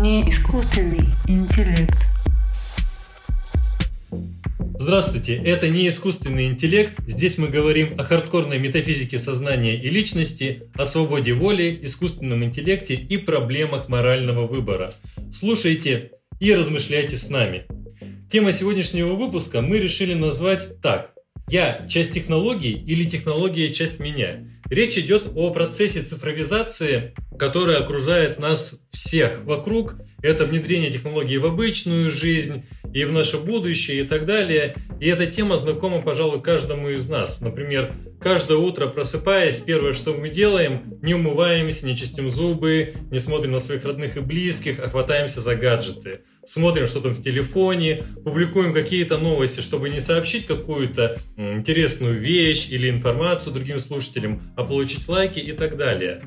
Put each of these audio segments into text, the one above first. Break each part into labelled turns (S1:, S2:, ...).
S1: не искусственный интеллект.
S2: Здравствуйте, это не искусственный интеллект. Здесь мы говорим о хардкорной метафизике сознания и личности, о свободе воли, искусственном интеллекте и проблемах морального выбора. Слушайте и размышляйте с нами. Тема сегодняшнего выпуска мы решили назвать так. Я – часть технологий или технология – часть меня. Речь идет о процессе цифровизации, который окружает нас всех вокруг. Это внедрение технологий в обычную жизнь и в наше будущее и так далее. И эта тема знакома, пожалуй, каждому из нас. Например, каждое утро просыпаясь, первое, что мы делаем, не умываемся, не чистим зубы, не смотрим на своих родных и близких, а хватаемся за гаджеты смотрим, что там в телефоне, публикуем какие-то новости, чтобы не сообщить какую-то интересную вещь или информацию другим слушателям, а получить лайки и так далее.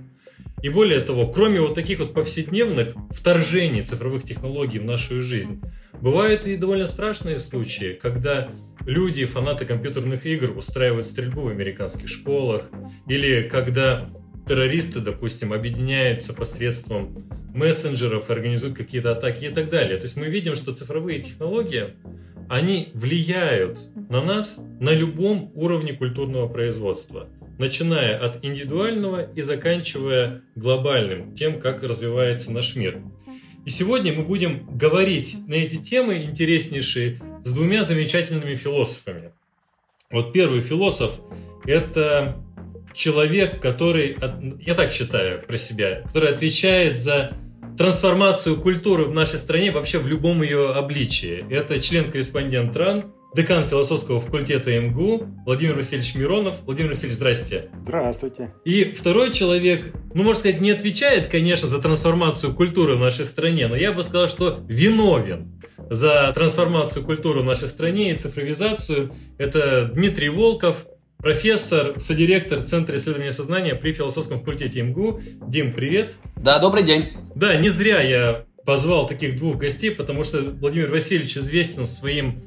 S2: И более того, кроме вот таких вот повседневных вторжений цифровых технологий в нашу жизнь, бывают и довольно страшные случаи, когда люди, фанаты компьютерных игр, устраивают стрельбу в американских школах, или когда террористы, допустим, объединяются посредством мессенджеров, организуют какие-то атаки и так далее. То есть мы видим, что цифровые технологии, они влияют на нас на любом уровне культурного производства, начиная от индивидуального и заканчивая глобальным, тем, как развивается наш мир. И сегодня мы будем говорить на эти темы интереснейшие с двумя замечательными философами. Вот первый философ – это человек, который, я так считаю про себя, который отвечает за трансформацию культуры в нашей стране вообще в любом ее обличии. Это член-корреспондент РАН, декан философского факультета МГУ Владимир Васильевич Миронов. Владимир Васильевич, здрасте.
S3: Здравствуйте.
S2: И второй человек, ну, можно сказать, не отвечает, конечно, за трансформацию культуры в нашей стране, но я бы сказал, что виновен за трансформацию культуры в нашей стране и цифровизацию. Это Дмитрий Волков, профессор, содиректор Центра исследования сознания при философском факультете МГУ. Дим, привет.
S4: Да, добрый день.
S2: Да, не зря я позвал таких двух гостей, потому что Владимир Васильевич известен своим,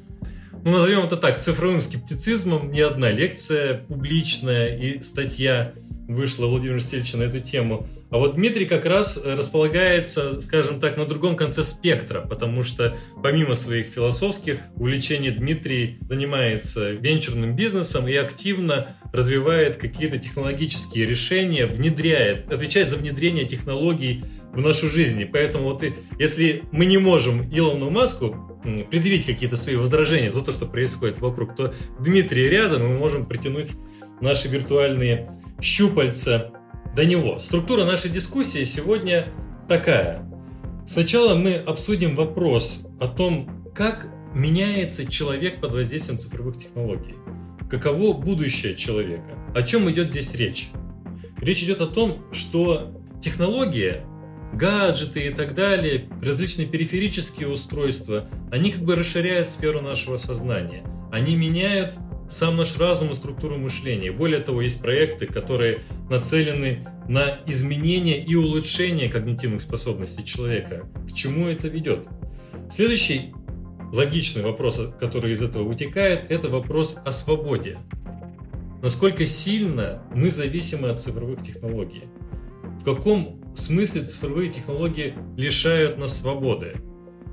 S2: ну назовем это так, цифровым скептицизмом. Не одна лекция публичная и статья вышла Владимира Васильевича на эту тему. А вот Дмитрий как раз располагается, скажем так, на другом конце спектра, потому что помимо своих философских увлечений Дмитрий занимается венчурным бизнесом и активно развивает какие-то технологические решения, внедряет, отвечает за внедрение технологий в нашу жизнь. Поэтому вот и, если мы не можем Илону Маску предъявить какие-то свои возражения за то, что происходит вокруг, то Дмитрий рядом, и мы можем притянуть наши виртуальные щупальца до него. Структура нашей дискуссии сегодня такая. Сначала мы обсудим вопрос о том, как меняется человек под воздействием цифровых технологий. Каково будущее человека? О чем идет здесь речь? Речь идет о том, что технология, гаджеты и так далее, различные периферические устройства, они как бы расширяют сферу нашего сознания. Они меняют сам наш разум и структуру мышления. Более того, есть проекты, которые нацелены на изменение и улучшение когнитивных способностей человека. К чему это ведет? Следующий логичный вопрос, который из этого вытекает, это вопрос о свободе. Насколько сильно мы зависимы от цифровых технологий? В каком смысле цифровые технологии лишают нас свободы?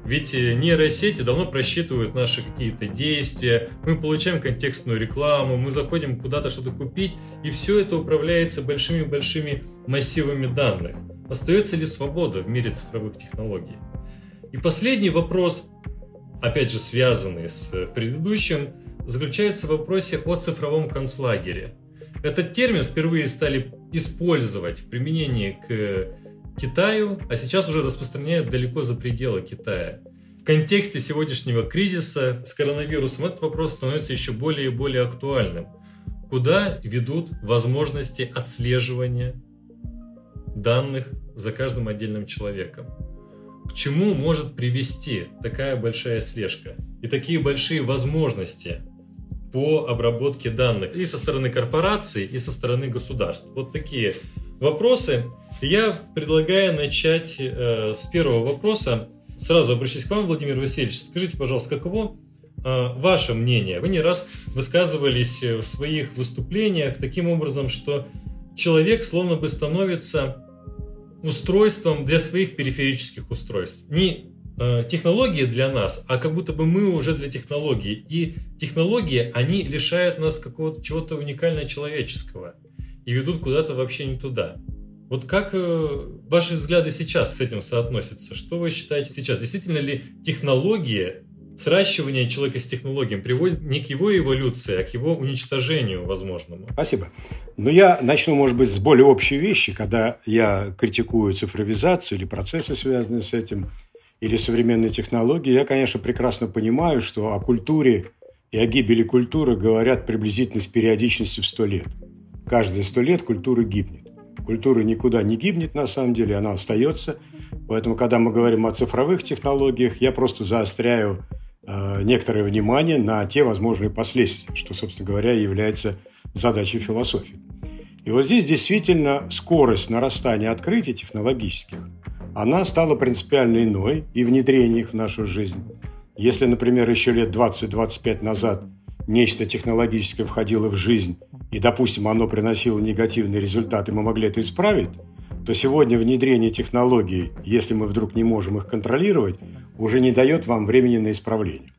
S2: Ведь э, нейросети давно просчитывают наши какие-то действия, мы получаем контекстную рекламу, мы заходим куда-то что-то купить, и все это управляется большими-большими массивами данных. Остается ли свобода в мире цифровых технологий? И последний вопрос, опять же связанный с предыдущим, заключается в вопросе о цифровом концлагере. Этот термин впервые стали использовать в применении к Китаю, а сейчас уже распространяют далеко за пределы Китая. В контексте сегодняшнего кризиса с коронавирусом этот вопрос становится еще более и более актуальным. Куда ведут возможности отслеживания данных за каждым отдельным человеком? К чему может привести такая большая слежка и такие большие возможности по обработке данных и со стороны корпораций, и со стороны государств? Вот такие вопросы. Я предлагаю начать э, с первого вопроса. Сразу обращусь к вам, Владимир Васильевич. Скажите, пожалуйста, каково э, ваше мнение? Вы не раз высказывались в своих выступлениях таким образом, что человек словно бы становится устройством для своих периферических устройств. Не э, технологии для нас, а как будто бы мы уже для технологий. И технологии, они лишают нас какого-то чего-то уникального человеческого и ведут куда-то вообще не туда. Вот как э, ваши взгляды сейчас с этим соотносятся? Что вы считаете сейчас? Действительно ли технологии, сращивание человека с технологией приводит не к его эволюции, а к его уничтожению возможному?
S3: Спасибо. Но я начну, может быть, с более общей вещи, когда я критикую цифровизацию или процессы, связанные с этим, или современные технологии. Я, конечно, прекрасно понимаю, что о культуре и о гибели культуры говорят приблизительно с периодичностью в сто лет. Каждые сто лет культура гибнет. Культура никуда не гибнет, на самом деле, она остается. Поэтому, когда мы говорим о цифровых технологиях, я просто заостряю э, некоторое внимание на те возможные последствия, что, собственно говоря, является задачей философии. И вот здесь действительно скорость нарастания открытий технологических, она стала принципиально иной и внедрение их в нашу жизнь. Если, например, еще лет 20-25 назад нечто технологическое входило в жизнь, и, допустим, оно приносило негативные результаты, мы могли это исправить, то сегодня внедрение технологий, если мы вдруг не можем их контролировать, уже не дает вам времени на исправление.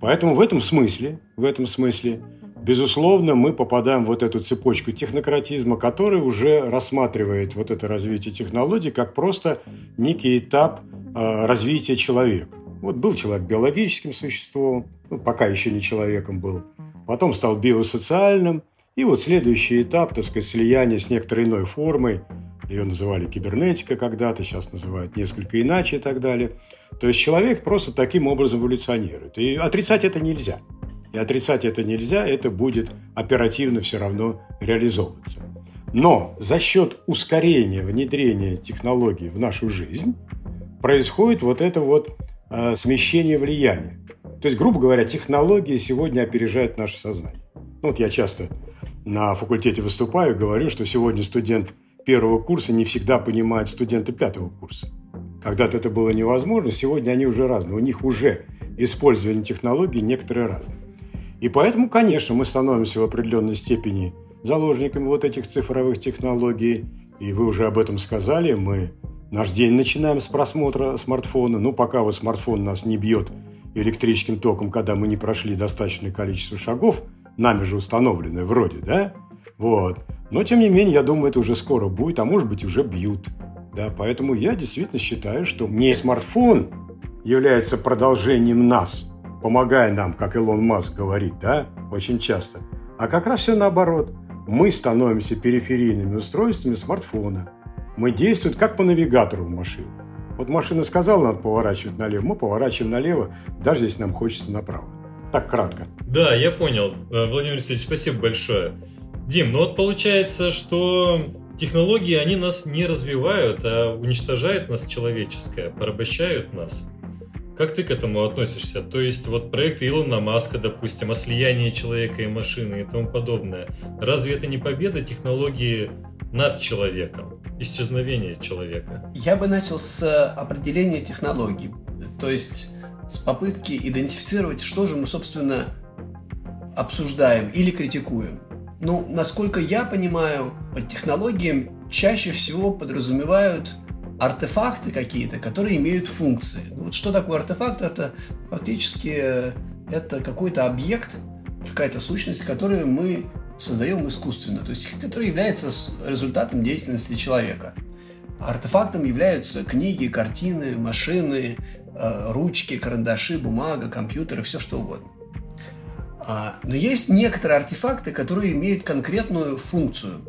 S3: Поэтому в этом смысле, в этом смысле, безусловно, мы попадаем в вот эту цепочку технократизма, который уже рассматривает вот это развитие технологий как просто некий этап э, развития человека. Вот был человек биологическим существом, ну, пока еще не человеком был, потом стал биосоциальным, и вот следующий этап, так сказать, слияния с некоторой иной формой, ее называли кибернетика когда-то, сейчас называют несколько иначе и так далее. То есть человек просто таким образом эволюционирует. И отрицать это нельзя. И отрицать это нельзя, это будет оперативно все равно реализовываться. Но за счет ускорения внедрения технологий в нашу жизнь происходит вот это вот э, смещение влияния. То есть, грубо говоря, технологии сегодня опережают наше сознание. Ну, вот я часто на факультете выступаю и говорю, что сегодня студент первого курса не всегда понимает студента пятого курса. Когда-то это было невозможно, сегодня они уже разные. У них уже использование технологий некоторые разные. И поэтому, конечно, мы становимся в определенной степени заложниками вот этих цифровых технологий. И вы уже об этом сказали, мы наш день начинаем с просмотра смартфона. Ну, пока вот смартфон нас не бьет электрическим током, когда мы не прошли достаточное количество шагов, нами же установленное вроде, да? Вот. Но, тем не менее, я думаю, это уже скоро будет, а может быть, уже бьют. Да, поэтому я действительно считаю, что не смартфон является продолжением нас, помогая нам, как Илон Маск говорит, да, очень часто, а как раз все наоборот. Мы становимся периферийными устройствами смартфона. Мы действуем как по навигатору в машине. Вот машина сказала, надо поворачивать налево, мы поворачиваем налево, даже если нам хочется направо. Так кратко.
S2: Да, я понял. Э, Владимир Алексеевич, спасибо большое. Дим, ну вот получается, что технологии, они нас не развивают, а уничтожают нас человеческое, порабощают нас. Как ты к этому относишься? То есть вот проекты Илона Маска, допустим, о слиянии человека и машины и тому подобное. Разве это не победа технологии над человеком, исчезновение человека?
S4: Я бы начал с э, определения технологий, то есть с попытки идентифицировать, что же мы, собственно, обсуждаем или критикуем. Ну, насколько я понимаю, под технологиям чаще всего подразумевают артефакты какие-то, которые имеют функции. Ну, вот что такое артефакт? Это фактически э, это какой-то объект, какая-то сущность, которую мы создаем искусственно, то есть который является результатом деятельности человека. Артефактом являются книги, картины, машины, э, ручки, карандаши, бумага, компьютеры, все что угодно. А, но есть некоторые артефакты, которые имеют конкретную функцию.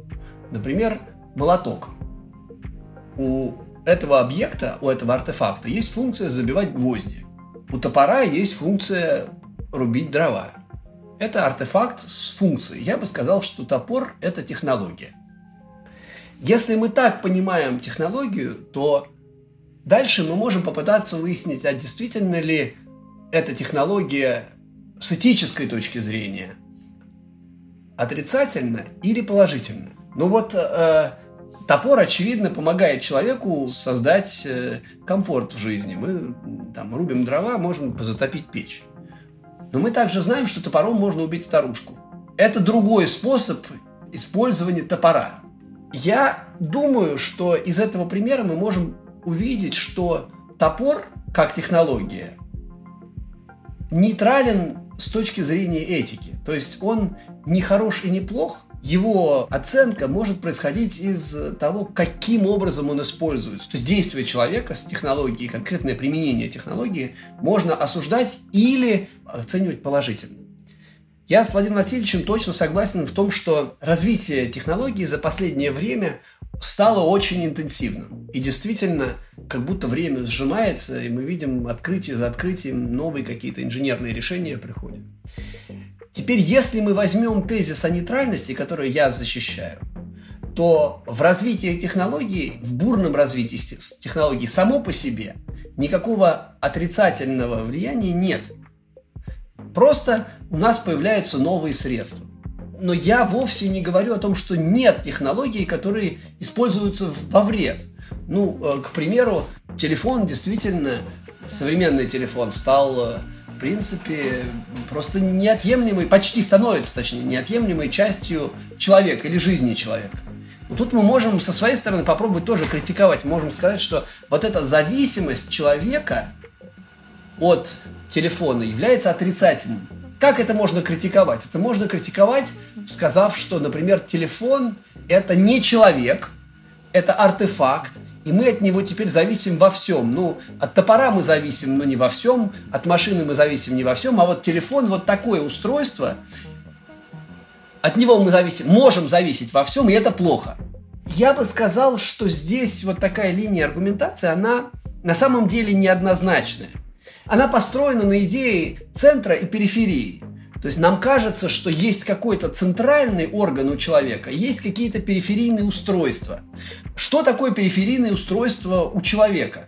S4: Например, молоток. У этого объекта, у этого артефакта есть функция забивать гвозди. У топора есть функция рубить дрова. Это артефакт с функцией. Я бы сказал, что топор – это технология. Если мы так понимаем технологию, то дальше мы можем попытаться выяснить, а действительно ли эта технология с этической точки зрения отрицательно или положительно. Ну вот э, топор, очевидно, помогает человеку создать э, комфорт в жизни. Мы там рубим дрова, можем затопить печь. Но мы также знаем, что топором можно убить старушку. Это другой способ использования топора. Я думаю, что из этого примера мы можем увидеть, что топор как технология нейтрален с точки зрения этики. То есть он не хорош и не плох, его оценка может происходить из того, каким образом он используется. То есть действие человека с технологией, конкретное применение технологии можно осуждать или оценивать положительно. Я с Владимиром Васильевичем точно согласен в том, что развитие технологий за последнее время стало очень интенсивным. И действительно, как будто время сжимается, и мы видим открытие за открытием, новые какие-то инженерные решения приходят. Теперь, если мы возьмем тезис о нейтральности, который я защищаю, то в развитии технологий, в бурном развитии технологий само по себе никакого отрицательного влияния нет. Просто у нас появляются новые средства. Но я вовсе не говорю о том, что нет технологий, которые используются во вред. Ну, э, к примеру, телефон действительно, современный телефон стал, э, в принципе, просто неотъемлемой, почти становится, точнее, неотъемлемой частью человека или жизни человека. Но тут мы можем со своей стороны попробовать тоже критиковать. Можем сказать, что вот эта зависимость человека от телефона является отрицательной. Как это можно критиковать? Это можно критиковать, сказав, что, например, телефон – это не человек, это артефакт, и мы от него теперь зависим во всем. Ну, от топора мы зависим, но не во всем, от машины мы зависим не во всем, а вот телефон – вот такое устройство, от него мы зависим, можем зависеть во всем, и это плохо. Я бы сказал, что здесь вот такая линия аргументации, она на самом деле неоднозначная – она построена на идее центра и периферии. То есть нам кажется, что есть какой-то центральный орган у человека, есть какие-то периферийные устройства. Что такое периферийное устройство у человека?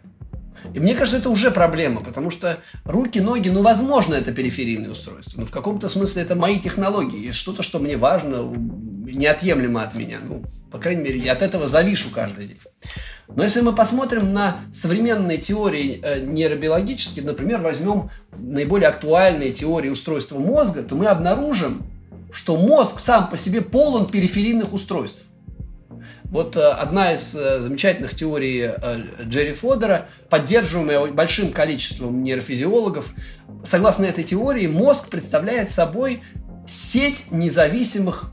S4: И мне кажется, это уже проблема, потому что руки, ноги, ну, возможно, это периферийное устройство, но в каком-то смысле это мои технологии, есть что-то, что мне важно, неотъемлемо от меня. Ну, по крайней мере, я от этого завишу каждый день. Но если мы посмотрим на современные теории э, нейробиологические, например, возьмем наиболее актуальные теории устройства мозга, то мы обнаружим, что мозг сам по себе полон периферийных устройств. Вот э, одна из э, замечательных теорий Джерри Фодера, поддерживаемая большим количеством нейрофизиологов, согласно этой теории, мозг представляет собой сеть независимых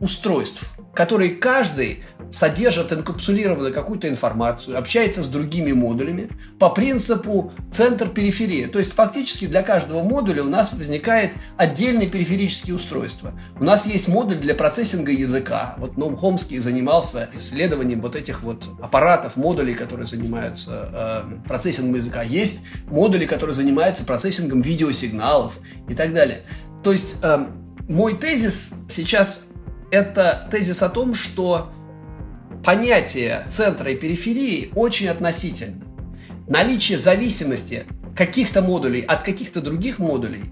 S4: устройств, которые каждый содержит инкапсулированную какую-то информацию, общается с другими модулями по принципу центр-периферия. То есть фактически для каждого модуля у нас возникает отдельное периферические устройство. У нас есть модуль для процессинга языка. Вот Ном Хомский занимался исследованием вот этих вот аппаратов, модулей, которые занимаются э, процессингом языка. Есть модули, которые занимаются процессингом видеосигналов и так далее. То есть э, мой тезис сейчас это тезис о том, что понятие центра и периферии очень относительно. Наличие зависимости каких-то модулей от каких-то других модулей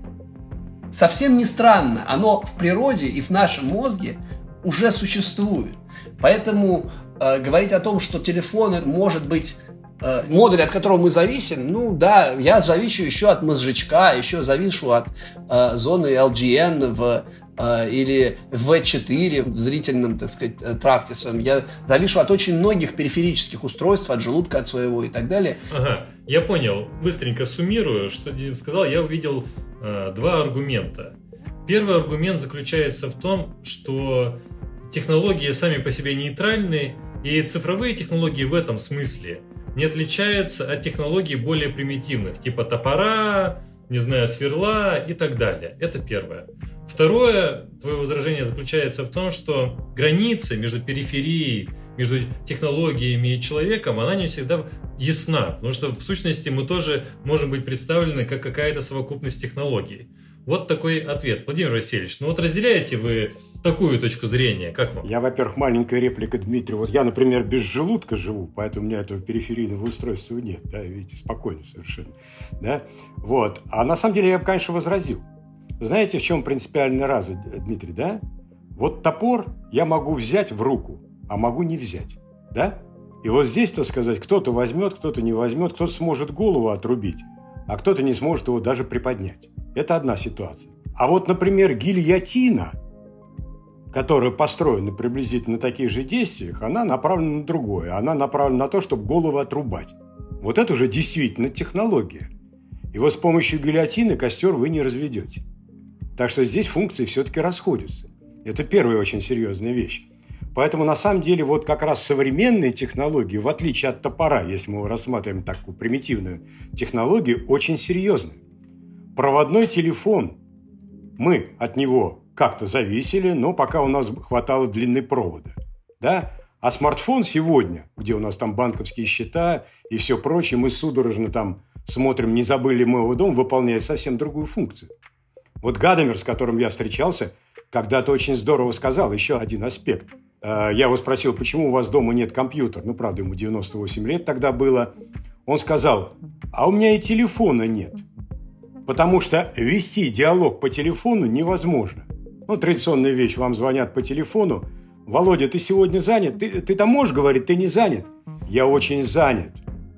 S4: совсем не странно. Оно в природе и в нашем мозге уже существует. Поэтому э, говорить о том, что телефон может быть э, модуль, от которого мы зависим, ну да, я завишу еще от мозжечка, еще завишу от э, зоны LGN в или V4 в зрительном, так сказать, э, тракте своем. Я завишу от очень многих периферических устройств, от желудка, от своего и так далее.
S2: Ага, я понял. Быстренько суммирую, что Дим сказал. Я увидел э, два аргумента. Первый аргумент заключается в том, что технологии сами по себе нейтральны, и цифровые технологии в этом смысле не отличаются от технологий более примитивных, типа топора, не знаю, сверла и так далее. Это первое. Второе, твое возражение заключается в том, что граница между периферией, между технологиями и человеком, она не всегда ясна, потому что в сущности мы тоже можем быть представлены как какая-то совокупность технологий. Вот такой ответ. Владимир Васильевич, ну вот разделяете вы такую точку зрения, как вам?
S3: Я, во-первых, маленькая реплика Дмитрию. Вот я, например, без желудка живу, поэтому у меня этого периферийного устройства нет, да, видите, спокойно совершенно, да, вот. А на самом деле я бы, конечно, возразил. Знаете, в чем принципиальная разница, Дмитрий, да? Вот топор я могу взять в руку, а могу не взять, да? И вот здесь, то сказать, кто-то возьмет, кто-то не возьмет, кто-то сможет голову отрубить, а кто-то не сможет его даже приподнять. Это одна ситуация. А вот, например, гильотина, которая построена приблизительно на таких же действиях, она направлена на другое. Она направлена на то, чтобы голову отрубать. Вот это уже действительно технология. И вот с помощью гильотины костер вы не разведете. Так что здесь функции все-таки расходятся. Это первая очень серьезная вещь. Поэтому на самом деле вот как раз современные технологии, в отличие от топора, если мы рассматриваем такую примитивную технологию, очень серьезны. Проводной телефон, мы от него как-то зависели, но пока у нас хватало длины провода. Да? А смартфон сегодня, где у нас там банковские счета и все прочее, мы судорожно там смотрим, не забыли мы его дом, выполняет совсем другую функцию. Вот Гадамер, с которым я встречался, когда-то очень здорово сказал еще один аспект. Э, я его спросил, почему у вас дома нет компьютера? Ну, правда, ему 98 лет тогда было. Он сказал, а у меня и телефона нет. Потому что вести диалог по телефону невозможно. Ну, традиционная вещь, вам звонят по телефону. Володя, ты сегодня занят? Ты, ты там можешь говорить, ты не занят? Я очень занят.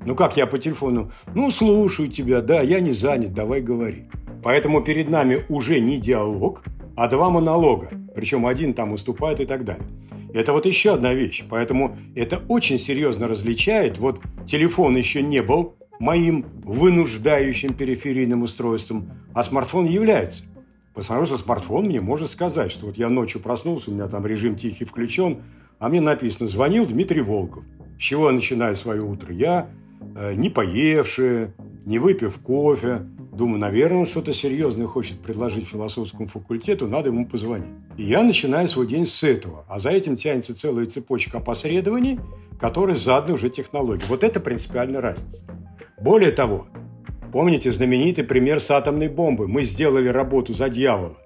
S3: Ну, как я по телефону? Ну, слушаю тебя, да, я не занят, давай говори. Поэтому перед нами уже не диалог, а два монолога. Причем один там уступает и так далее. Это вот еще одна вещь. Поэтому это очень серьезно различает. Вот телефон еще не был моим вынуждающим периферийным устройством, а смартфон является. Потому что смартфон мне может сказать, что вот я ночью проснулся, у меня там режим тихий включен, а мне написано «Звонил Дмитрий Волков». С чего я начинаю свое утро? Я э, не поевший, не выпив кофе. Думаю, наверное, он что-то серьезное хочет предложить философскому факультету, надо ему позвонить. И я начинаю свой день с этого. А за этим тянется целая цепочка опосредований, которые заданы уже технологии. Вот это принципиальная разница. Более того, Помните знаменитый пример с атомной бомбой? Мы сделали работу за дьявола.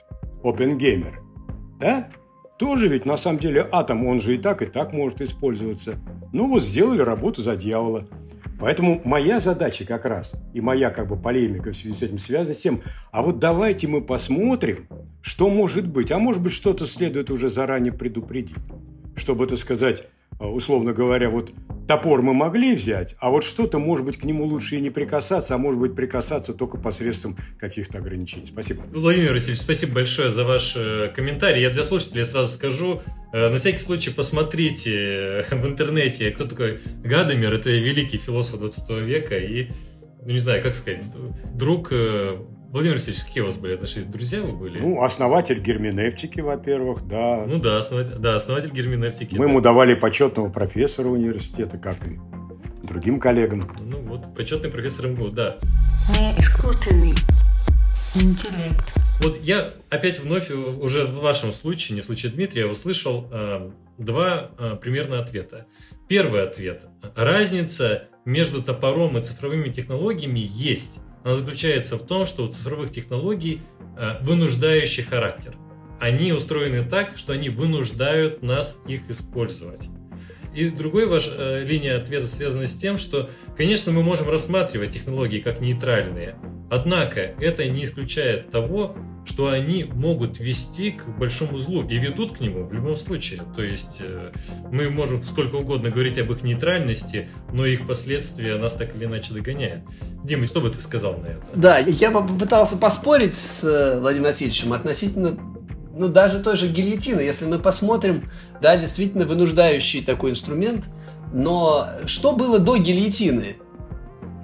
S3: Опенгеймер. Да? Тоже ведь на самом деле атом, он же и так, и так может использоваться. Ну вот сделали работу за дьявола. Поэтому моя задача как раз, и моя как бы полемика в связи с этим связана с тем, а вот давайте мы посмотрим, что может быть. А может быть, что-то следует уже заранее предупредить. Чтобы, так сказать, а, условно говоря, вот топор мы могли взять, а вот что-то, может быть, к нему лучше и не прикасаться, а может быть, прикасаться только посредством каких-то ограничений. Спасибо.
S2: Владимир Васильевич, спасибо большое за ваш э, комментарий. Я для слушателей сразу скажу, э, на всякий случай посмотрите в интернете, кто такой Гадамер. Это великий философ 20 века и, ну не знаю, как сказать, друг э, Владимир Васильевич, какие у вас были отношения? Друзья вы были?
S3: Ну, основатель герменевтики, во-первых, да.
S2: Ну да, основатель, да, основатель герменевтики.
S3: Мы да. ему давали почетного профессора университета, как и другим коллегам.
S2: Ну вот, почетный профессор МГУ, да.
S1: Не искусственный интеллект.
S2: Вот я опять вновь уже в вашем случае, не в случае Дмитрия, услышал э, два э, примерно ответа. Первый ответ. Разница между топором и цифровыми технологиями есть. Она заключается в том, что у цифровых технологий э, вынуждающий характер. Они устроены так, что они вынуждают нас их использовать. И другой ваш э, линия ответа связана с тем, что, конечно, мы можем рассматривать технологии как нейтральные, однако это не исключает того, что они могут вести к большому злу и ведут к нему в любом случае. То есть э, мы можем сколько угодно говорить об их нейтральности, но их последствия нас так или иначе догоняют. Дима, что бы ты сказал на это?
S4: Да, я попытался поспорить с э, Владимиром Васильевичем относительно ну, даже той же гильотины, если мы посмотрим, да, действительно вынуждающий такой инструмент, но что было до гильотины?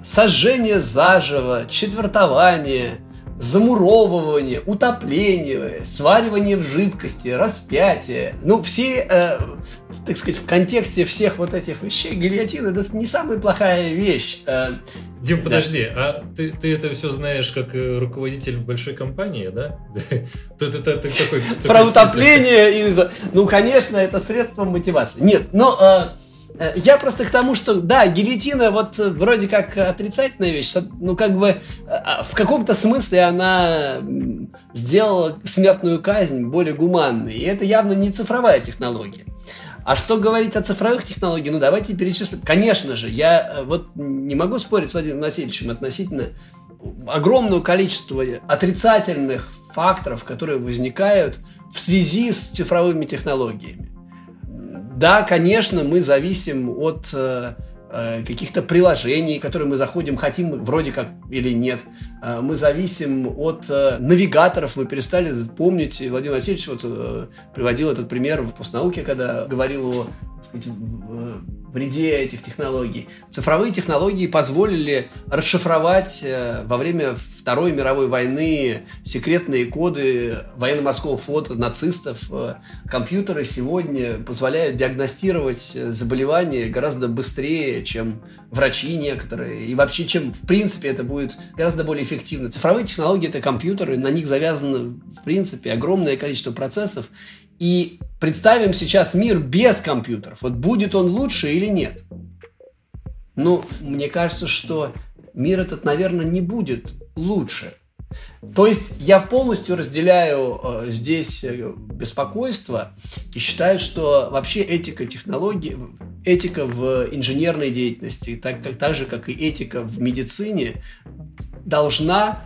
S4: Сожжение заживо, четвертование, замуровывание, утопление, сваривание в жидкости, распятие. Ну, все, э, так сказать, в контексте всех вот этих вещей гильотина это не самая плохая вещь. Э,
S2: Дим, да. подожди, а ты, ты это все знаешь как э, руководитель большой компании, да? Ты, ты, ты, ты такой,
S4: Про утопление и... Ну, конечно, это средство мотивации. Нет, но... Э, я просто к тому, что, да, гильотина вот э, вроде как отрицательная вещь, ну как бы э, а, в каком-то смысле она сделала смертную казнь более гуманной, и это явно не цифровая технология. А что говорить о цифровых технологиях? Ну, давайте перечислим. Конечно же, я вот не могу спорить с Владимиром Васильевичем относительно огромного количества отрицательных факторов, которые возникают в связи с цифровыми технологиями. Да, конечно, мы зависим от э, э, каких-то приложений, которые мы заходим, хотим вроде как или нет. Э, мы зависим от э, навигаторов, мы перестали помнить. Владимир Васильевич вот приводил этот пример в постнауке, когда говорил о вреде этих технологий. Цифровые технологии позволили расшифровать во время Второй мировой войны секретные коды военно-морского флота нацистов. Компьютеры сегодня позволяют диагностировать заболевания гораздо быстрее, чем врачи некоторые. И вообще, чем в принципе это будет гораздо более эффективно. Цифровые технологии – это компьютеры, на них завязано в принципе огромное количество процессов. И представим сейчас мир без компьютеров. Вот будет он лучше или нет? Ну, мне кажется, что мир этот, наверное, не будет лучше. То есть я полностью разделяю э, здесь э, беспокойство и считаю, что вообще этика технологий, этика в инженерной деятельности, так, как, так же, как и этика в медицине, должна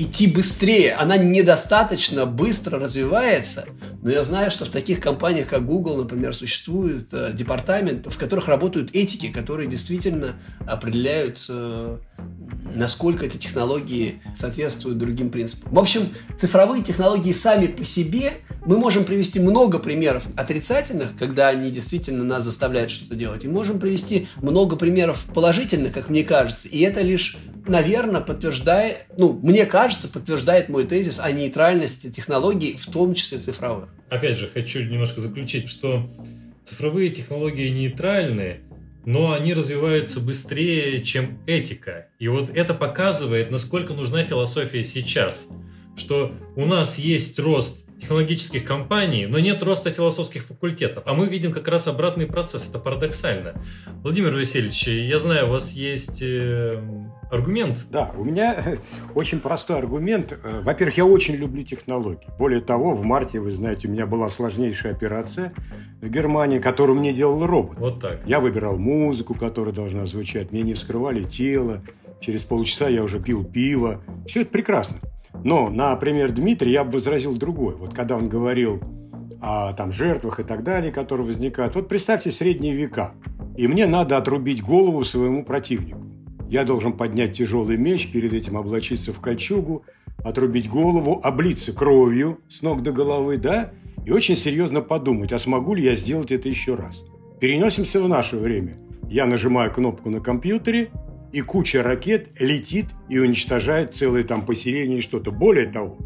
S4: идти быстрее. Она недостаточно быстро развивается, но я знаю, что в таких компаниях, как Google, например, существуют э, департаменты, в которых работают этики, которые действительно определяют, э, насколько эти технологии соответствуют другим принципам. В общем, цифровые технологии сами по себе мы можем привести много примеров отрицательных, когда они действительно нас заставляют что-то делать, и можем привести много примеров положительных, как мне кажется, и это лишь наверное, подтверждает, ну, мне кажется, подтверждает мой тезис о нейтральности технологий, в том числе цифровых.
S2: Опять же, хочу немножко заключить, что цифровые технологии нейтральны, но они развиваются быстрее, чем этика. И вот это показывает, насколько нужна философия сейчас. Что у нас есть рост технологических компаний, но нет роста философских факультетов. А мы видим как раз обратный процесс. Это парадоксально. Владимир Васильевич, я знаю, у вас есть э, аргумент.
S3: Да, у меня очень простой аргумент. Э, во-первых, я очень люблю технологии. Более того, в марте, вы знаете, у меня была сложнейшая операция в Германии, которую мне делал робот.
S2: Вот так.
S3: Я выбирал музыку, которая должна звучать. Мне не вскрывали тело. Через полчаса я уже пил пиво. Все это прекрасно. Но на пример Дмитрия я бы возразил другой. Вот когда он говорил о там, жертвах и так далее, которые возникают. Вот представьте средние века, и мне надо отрубить голову своему противнику. Я должен поднять тяжелый меч, перед этим облачиться в кольчугу, отрубить голову, облиться кровью с ног до головы, да, и очень серьезно подумать, а смогу ли я сделать это еще раз. Переносимся в наше время. Я нажимаю кнопку на компьютере, и куча ракет летит и уничтожает целое там поселение и что-то. Более того,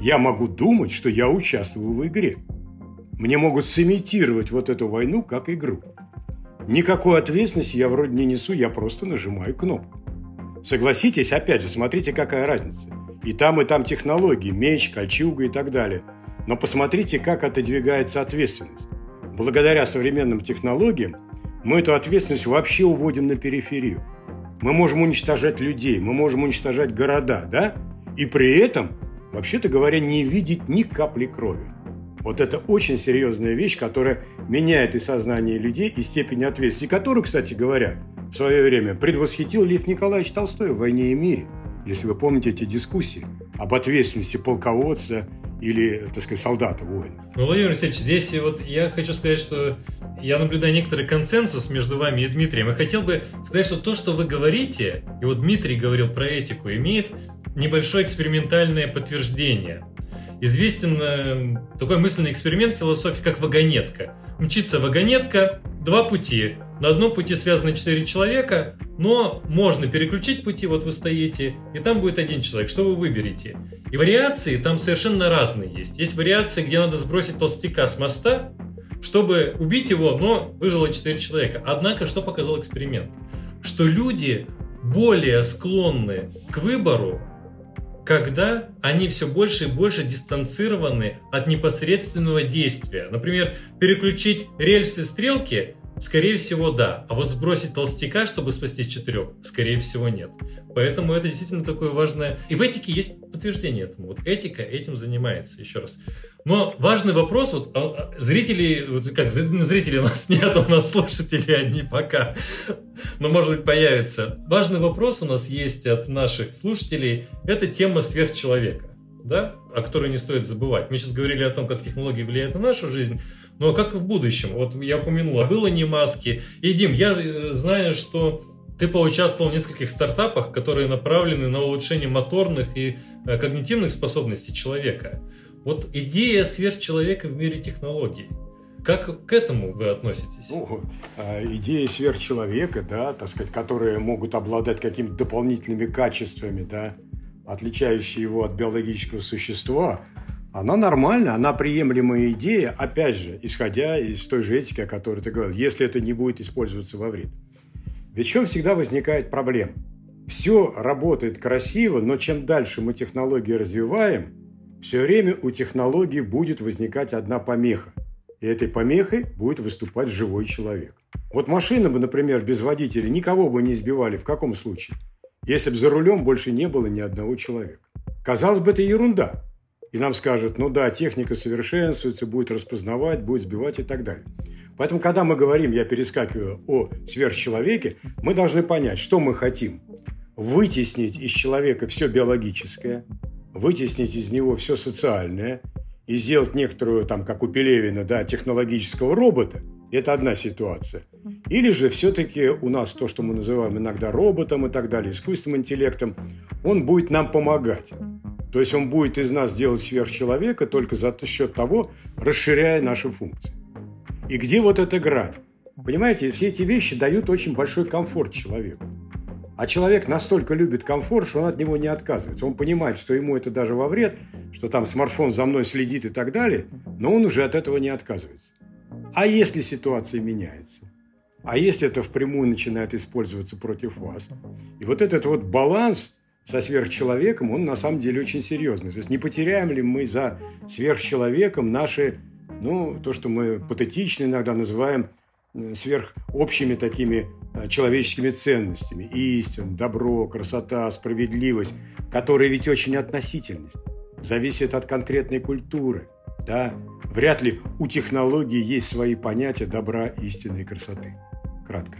S3: я могу думать, что я участвую в игре. Мне могут сымитировать вот эту войну как игру. Никакой ответственности я вроде не несу, я просто нажимаю кнопку. Согласитесь, опять же, смотрите, какая разница. И там, и там технологии, меч, кольчуга и так далее. Но посмотрите, как отодвигается ответственность. Благодаря современным технологиям мы эту ответственность вообще уводим на периферию. Мы можем уничтожать людей, мы можем уничтожать города, да? И при этом, вообще-то говоря, не видеть ни капли крови. Вот это очень серьезная вещь, которая меняет и сознание людей, и степень ответственности, которую, кстати говоря, в свое время предвосхитил Лев Николаевич Толстой в «Войне и мире». Если вы помните эти дискуссии об ответственности полководца или, так сказать, солдата, воина.
S2: Ну, Владимир Алексеевич, здесь вот я хочу сказать, что я наблюдаю некоторый консенсус между вами и Дмитрием. И хотел бы сказать, что то, что вы говорите, и вот Дмитрий говорил про этику, имеет небольшое экспериментальное подтверждение. Известен э, такой мысленный эксперимент философии, как вагонетка. Мчится вагонетка, два пути. На одном пути связаны четыре человека, но можно переключить пути, вот вы стоите, и там будет один человек. Что вы выберете? И вариации там совершенно разные есть. Есть вариации, где надо сбросить толстяка с моста, чтобы убить его, но выжило 4 человека. Однако, что показал эксперимент? Что люди более склонны к выбору, когда они все больше и больше дистанцированы от непосредственного действия. Например, переключить рельсы стрелки Скорее всего, да. А вот сбросить толстяка, чтобы спасти четырех, скорее всего, нет. Поэтому это действительно такое важное... И в этике есть подтверждение этому. Вот этика этим занимается, еще раз. Но важный вопрос, вот а, а, зрители, вот как зрителей у нас нет, у нас слушатели одни пока, но может быть появится. Важный вопрос у нас есть от наших слушателей, это тема сверхчеловека, да, о которой не стоит забывать. Мы сейчас говорили о том, как технологии влияют на нашу жизнь, Ну а как в будущем? Вот я упомянул, а было не маски. И, Дим, я э, знаю, что ты поучаствовал в нескольких стартапах, которые направлены на улучшение моторных и э, когнитивных способностей человека. Вот идея сверхчеловека в мире технологий. Как к этому вы относитесь?
S3: Ну, э, идея сверхчеловека, да, так сказать, которые могут обладать какими-то дополнительными качествами, да, отличающие его от биологического существа, она нормальная, она приемлемая идея, опять же, исходя из той же этики, о которой ты говорил, если это не будет использоваться во вред. Ведь в чем всегда возникает проблема? Все работает красиво, но чем дальше мы технологии развиваем, все время у технологии будет возникать одна помеха. И этой помехой будет выступать живой человек. Вот машины бы, например, без водителя никого бы не сбивали. В каком случае? Если бы за рулем больше не было ни одного человека. Казалось бы, это ерунда. И нам скажут, ну да, техника совершенствуется, будет распознавать, будет сбивать и так далее. Поэтому, когда мы говорим, я перескакиваю о сверхчеловеке, мы должны понять, что мы хотим. Вытеснить из человека все биологическое, вытеснить из него все социальное и сделать некоторую, там, как у Пелевина, да, технологического робота. Это одна ситуация. Или же все-таки у нас то, что мы называем иногда роботом и так далее, искусственным интеллектом, он будет нам помогать. То есть он будет из нас делать сверхчеловека только за счет того, расширяя наши функции. И где вот эта грань? Понимаете, все эти вещи дают очень большой комфорт человеку. А человек настолько любит комфорт, что он от него не отказывается. Он понимает, что ему это даже во вред, что там смартфон за мной следит и так далее, но он уже от этого не отказывается. А если ситуация меняется? А если это впрямую начинает использоваться против вас? И вот этот вот баланс со сверхчеловеком, он на самом деле очень серьезный. То есть не потеряем ли мы за сверхчеловеком наши ну, то, что мы патетично иногда называем э, сверхобщими такими э, человеческими ценностями. Истин, добро, красота, справедливость, которые ведь очень относительны, зависят от конкретной культуры. Да? Вряд ли у технологии есть свои понятия добра, истины и красоты. Кратко.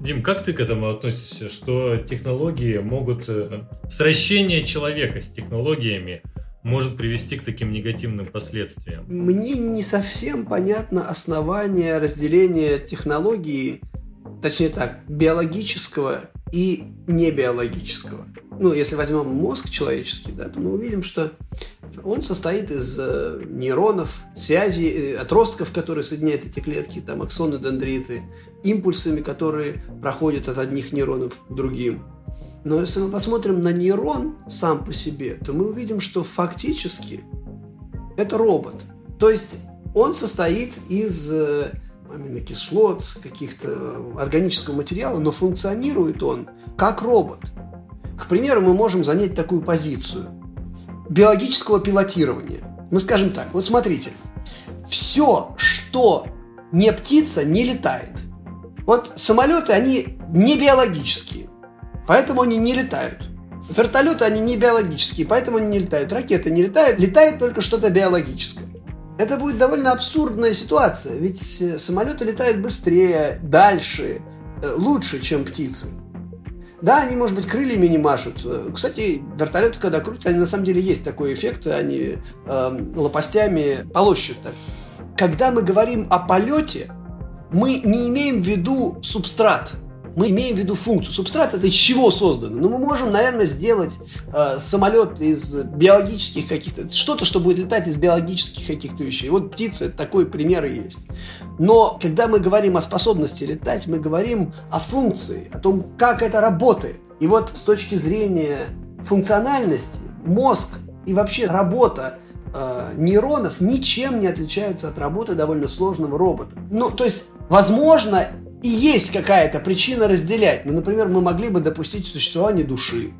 S2: Дим, как ты к этому относишься, что технологии могут... Э, сращение человека с технологиями может привести к таким негативным последствиям.
S4: Мне не совсем понятно основание разделения технологии, точнее так, биологического и небиологического. Ну, если возьмем мозг человеческий, да, то мы увидим, что он состоит из э, нейронов, связей, э, отростков, которые соединяют эти клетки, там аксоны, дендриты, импульсами, которые проходят от одних нейронов к другим. Но если мы посмотрим на нейрон сам по себе, то мы увидим, что фактически это робот. То есть он состоит из э, аминокислот, каких-то органического материала, но функционирует он как робот. Примеру, мы можем занять такую позицию биологического пилотирования. Мы скажем так, вот смотрите, все, что не птица, не летает. Вот самолеты, они не биологические. Поэтому они не летают. Вертолеты, они не биологические, поэтому они не летают. Ракеты не летают, летает только что-то биологическое. Это будет довольно абсурдная ситуация, ведь э, самолеты летают быстрее, дальше, э, лучше, чем птицы. Да, они, может быть, крыльями не машут. Э, кстати, вертолеты, когда крутят, они на самом деле есть такой эффект, они э, лопастями полощут. Когда мы говорим о полете, мы не имеем в виду субстрат – мы имеем в виду функцию. Субстрат это из чего создано? Ну, мы можем, наверное, сделать э, самолет из биологических каких-то, что-то, что будет летать из биологических каких-то вещей. Вот птица, такой пример и есть. Но когда мы говорим о способности летать, мы говорим о функции, о том, как это работает. И вот с точки зрения функциональности, мозг и вообще работа э, нейронов ничем не отличается от работы довольно сложного робота. Ну, то есть, возможно, и есть какая-то причина разделять. Ну, например, мы могли бы допустить существование души.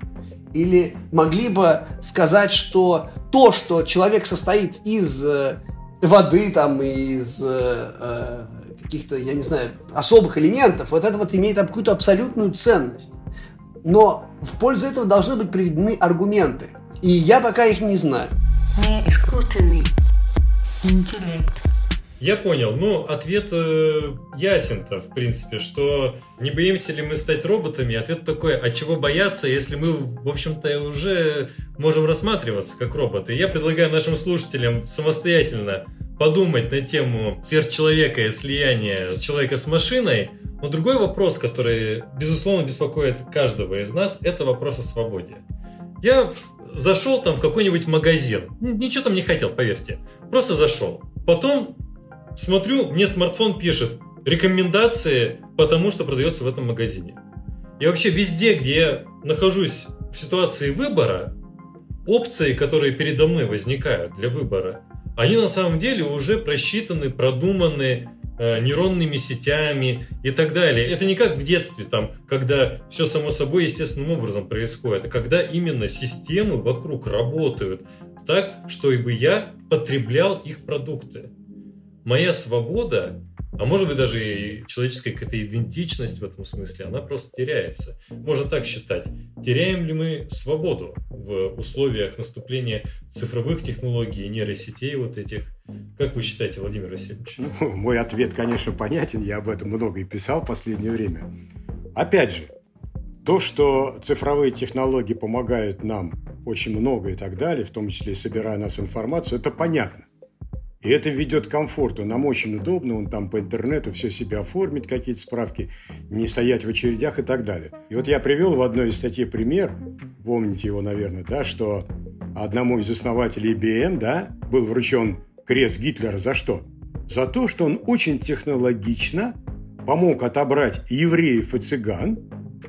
S4: Или могли бы сказать, что то, что человек состоит из э, воды, там, из э, э, каких-то, я не знаю, особых элементов, вот это вот имеет какую-то абсолютную ценность. Но в пользу этого должны быть приведены аргументы. И я пока их не знаю.
S1: Не искусственный интеллект.
S2: Я понял. Ну, ответ э, ясен-то, в принципе, что не боимся ли мы стать роботами? Ответ такой, а чего бояться, если мы, в общем-то, уже можем рассматриваться как роботы? Я предлагаю нашим слушателям самостоятельно подумать на тему сверхчеловека и слияния человека с машиной. Но другой вопрос, который, безусловно, беспокоит каждого из нас, это вопрос о свободе. Я зашел там в какой-нибудь магазин. Ничего там не хотел, поверьте. Просто зашел. Потом смотрю, мне смартфон пишет рекомендации по тому, что продается в этом магазине. И вообще везде, где я нахожусь в ситуации выбора, опции, которые передо мной возникают для выбора, они на самом деле уже просчитаны, продуманы э, нейронными сетями и так далее. Это не как в детстве, там, когда все само собой естественным образом происходит, а когда именно системы вокруг работают так, чтобы я потреблял их продукты. Моя свобода а может быть даже и человеческая какая-то идентичность в этом смысле, она просто теряется. Можно так считать. Теряем ли мы свободу в условиях наступления цифровых технологий, нейросетей вот этих? Как вы считаете, Владимир Васильевич?
S3: Ну, мой ответ, конечно, понятен. Я об этом много и писал в последнее время. Опять же, то, что цифровые технологии помогают нам очень много и так далее, в том числе собирая нас информацию, это понятно. И это ведет к комфорту. Нам очень удобно, он там по интернету все себе оформит, какие-то справки, не стоять в очередях и так далее. И вот я привел в одной из статей пример, помните его, наверное, да, что одному из основателей IBM, да, был вручен крест Гитлера за что? За то, что он очень технологично помог отобрать евреев и цыган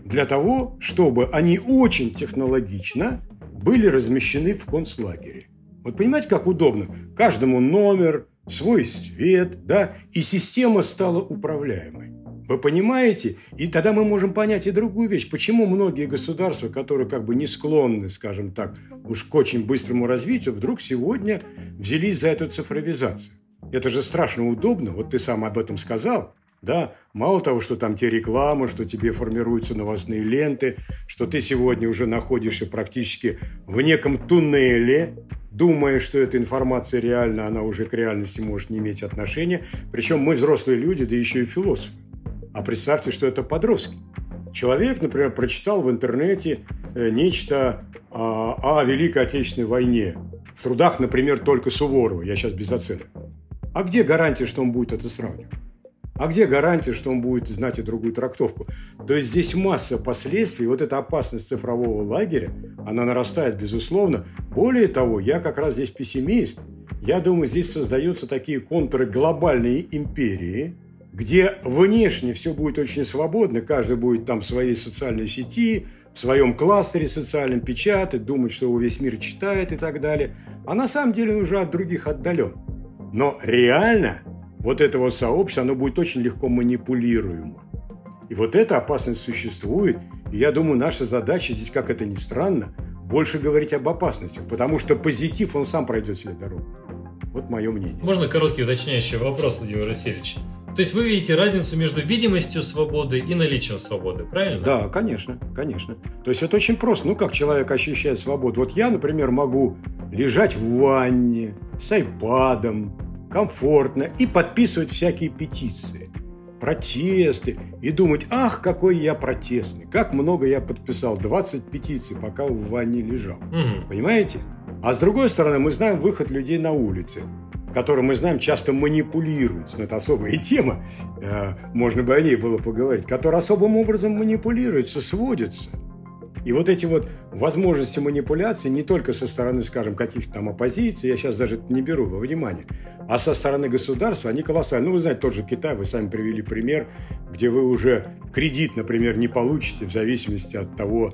S3: для того, чтобы они очень технологично были размещены в концлагере. Вот понимаете, как удобно? Каждому номер, свой свет, да, и система стала управляемой. Вы понимаете? И тогда мы можем понять и другую вещь. Почему многие государства, которые как бы не склонны, скажем так, уж к очень быстрому развитию, вдруг сегодня взялись за эту цифровизацию? Это же страшно удобно. Вот ты сам об этом сказал. Да, мало того, что там те рекламы, что тебе формируются новостные ленты, что ты сегодня уже находишься практически в неком туннеле, думая, что эта информация реальна, она уже к реальности может не иметь отношения. Причем мы взрослые люди, да еще и философы. А представьте, что это подростки. Человек, например, прочитал в интернете э, нечто о, о Великой Отечественной войне. В трудах, например, только Суворова. Я сейчас без оценок. А где гарантия, что он будет это сравнивать? А где гарантия, что он будет знать и другую трактовку? То есть здесь масса последствий. Вот эта опасность цифрового лагеря, она нарастает, безусловно. Более того, я как раз здесь пессимист. Я думаю, здесь создаются такие контуры глобальной империи, где внешне все будет очень свободно, каждый будет там в своей социальной сети, в своем кластере социальном печатать, думать, что его весь мир читает и так далее. А на самом деле он уже от других отдален. Но реально вот это вот сообщество, оно будет очень легко манипулируемо. И вот эта опасность существует. И я думаю, наша задача здесь, как это ни странно, больше говорить об опасностях, потому что позитив, он сам пройдет себе дорогу. Вот мое мнение.
S2: Можно короткий уточняющий вопрос, Владимир Васильевич? То есть вы видите разницу между видимостью свободы и наличием свободы, правильно?
S3: Да, конечно, конечно. То есть это очень просто. Ну, как человек ощущает свободу? Вот я, например, могу лежать в ванне с айпадом, комфортно и подписывать всякие петиции, протесты и думать, ах, какой я протестный, как много я подписал, 20 петиций, пока в ванне лежал. Угу. Понимаете? А с другой стороны, мы знаем выход людей на улице, которые мы знаем часто манипулируются. Но это особая тема, э, можно бы о ней было поговорить, которые особым образом манипулируются, сводятся – и вот эти вот возможности манипуляции не только со стороны, скажем, каких-то там оппозиций, я сейчас даже не беру во внимание, а со стороны государства, они колоссальны. Ну, вы знаете, тот же Китай, вы сами привели пример, где вы уже кредит, например, не получите в зависимости от того,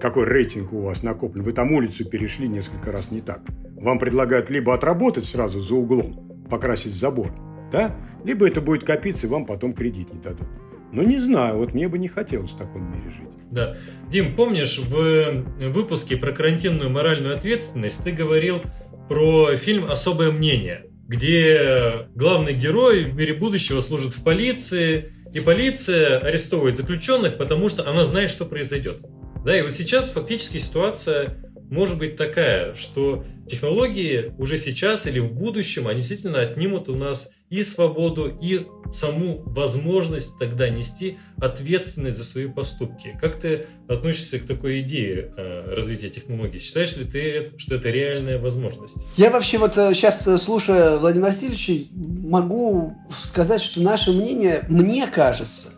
S3: какой рейтинг у вас накоплен. Вы там улицу перешли несколько раз не так. Вам предлагают либо отработать сразу за углом, покрасить забор, да, либо это будет копиться, и вам потом кредит не дадут. Ну, не знаю, вот мне бы не хотелось в таком мире жить.
S2: Да. Дим, помнишь, в выпуске про карантинную моральную ответственность ты говорил про фильм «Особое мнение», где главный герой в мире будущего служит в полиции, и полиция арестовывает заключенных, потому что она знает, что произойдет. Да, и вот сейчас фактически ситуация может быть такая, что технологии уже сейчас или в будущем, они действительно отнимут у нас и свободу, и саму возможность тогда нести ответственность за свои поступки. Как ты относишься к такой идее э, развития технологий? Считаешь ли ты, что это реальная возможность?
S4: Я вообще вот сейчас, э, слушая Владимира Васильевича, могу сказать, что наше мнение, мне кажется,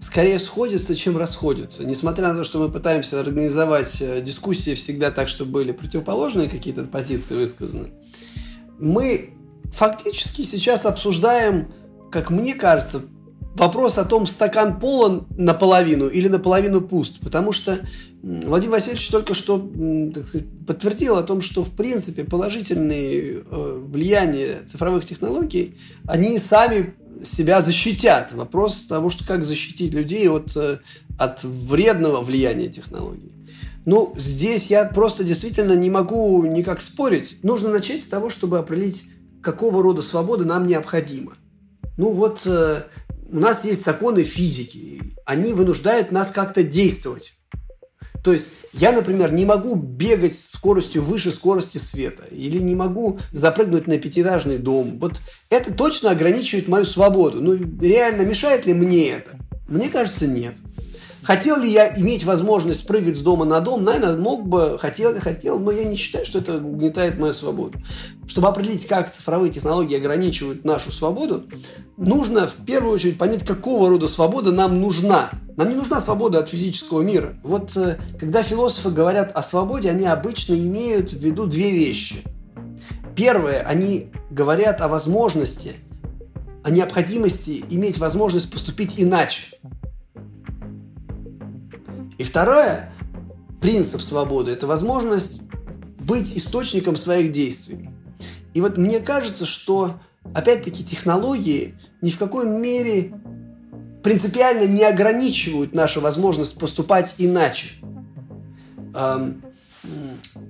S4: скорее сходятся, чем расходятся. Несмотря на то, что мы пытаемся организовать э, дискуссии всегда так, чтобы были противоположные какие-то позиции высказаны, мы фактически сейчас обсуждаем, как мне кажется, вопрос о том, стакан полон наполовину или наполовину пуст. Потому что Владимир Васильевич только что сказать, подтвердил о том, что в принципе положительные э, влияния цифровых технологий, они сами себя защитят. Вопрос того, что как защитить людей от, э, от вредного влияния технологий. Ну, здесь я просто действительно не могу никак спорить. Нужно начать с того, чтобы определить, какого рода свобода нам необходима. Ну вот э, у нас есть законы физики, они вынуждают нас как-то действовать. То есть я, например, не могу бегать с скоростью выше скорости света или не могу запрыгнуть на пятиэтажный дом. Вот это точно ограничивает мою свободу. Ну, реально мешает ли мне это? Мне кажется, нет. Хотел ли я иметь возможность прыгать с дома на дом? Наверное, мог бы, хотел, хотел, но я не считаю, что это угнетает мою свободу. Чтобы определить, как цифровые технологии ограничивают нашу свободу, нужно в первую очередь понять, какого рода свобода нам нужна. Нам не нужна свобода от физического мира. Вот э, когда философы говорят о свободе, они обычно имеют в виду две вещи. Первое, они говорят о возможности, о необходимости иметь возможность поступить иначе. И второе, принцип свободы – это возможность быть источником своих действий. И вот мне кажется, что опять-таки технологии ни в какой мере принципиально не ограничивают нашу возможность поступать иначе.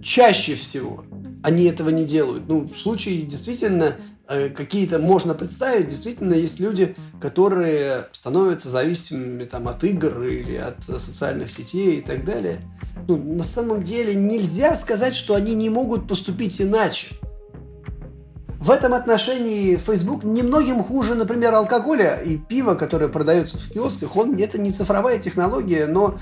S4: Чаще всего они этого не делают. Ну, в случае действительно Э, какие-то можно представить, действительно есть люди, которые становятся зависимыми там, от игр или от социальных сетей и так далее. Ну, на самом деле нельзя сказать, что они не могут поступить иначе. В этом отношении Facebook немногим хуже, например, алкоголя и пива, которое продается в киосках. Он, это не цифровая технология, но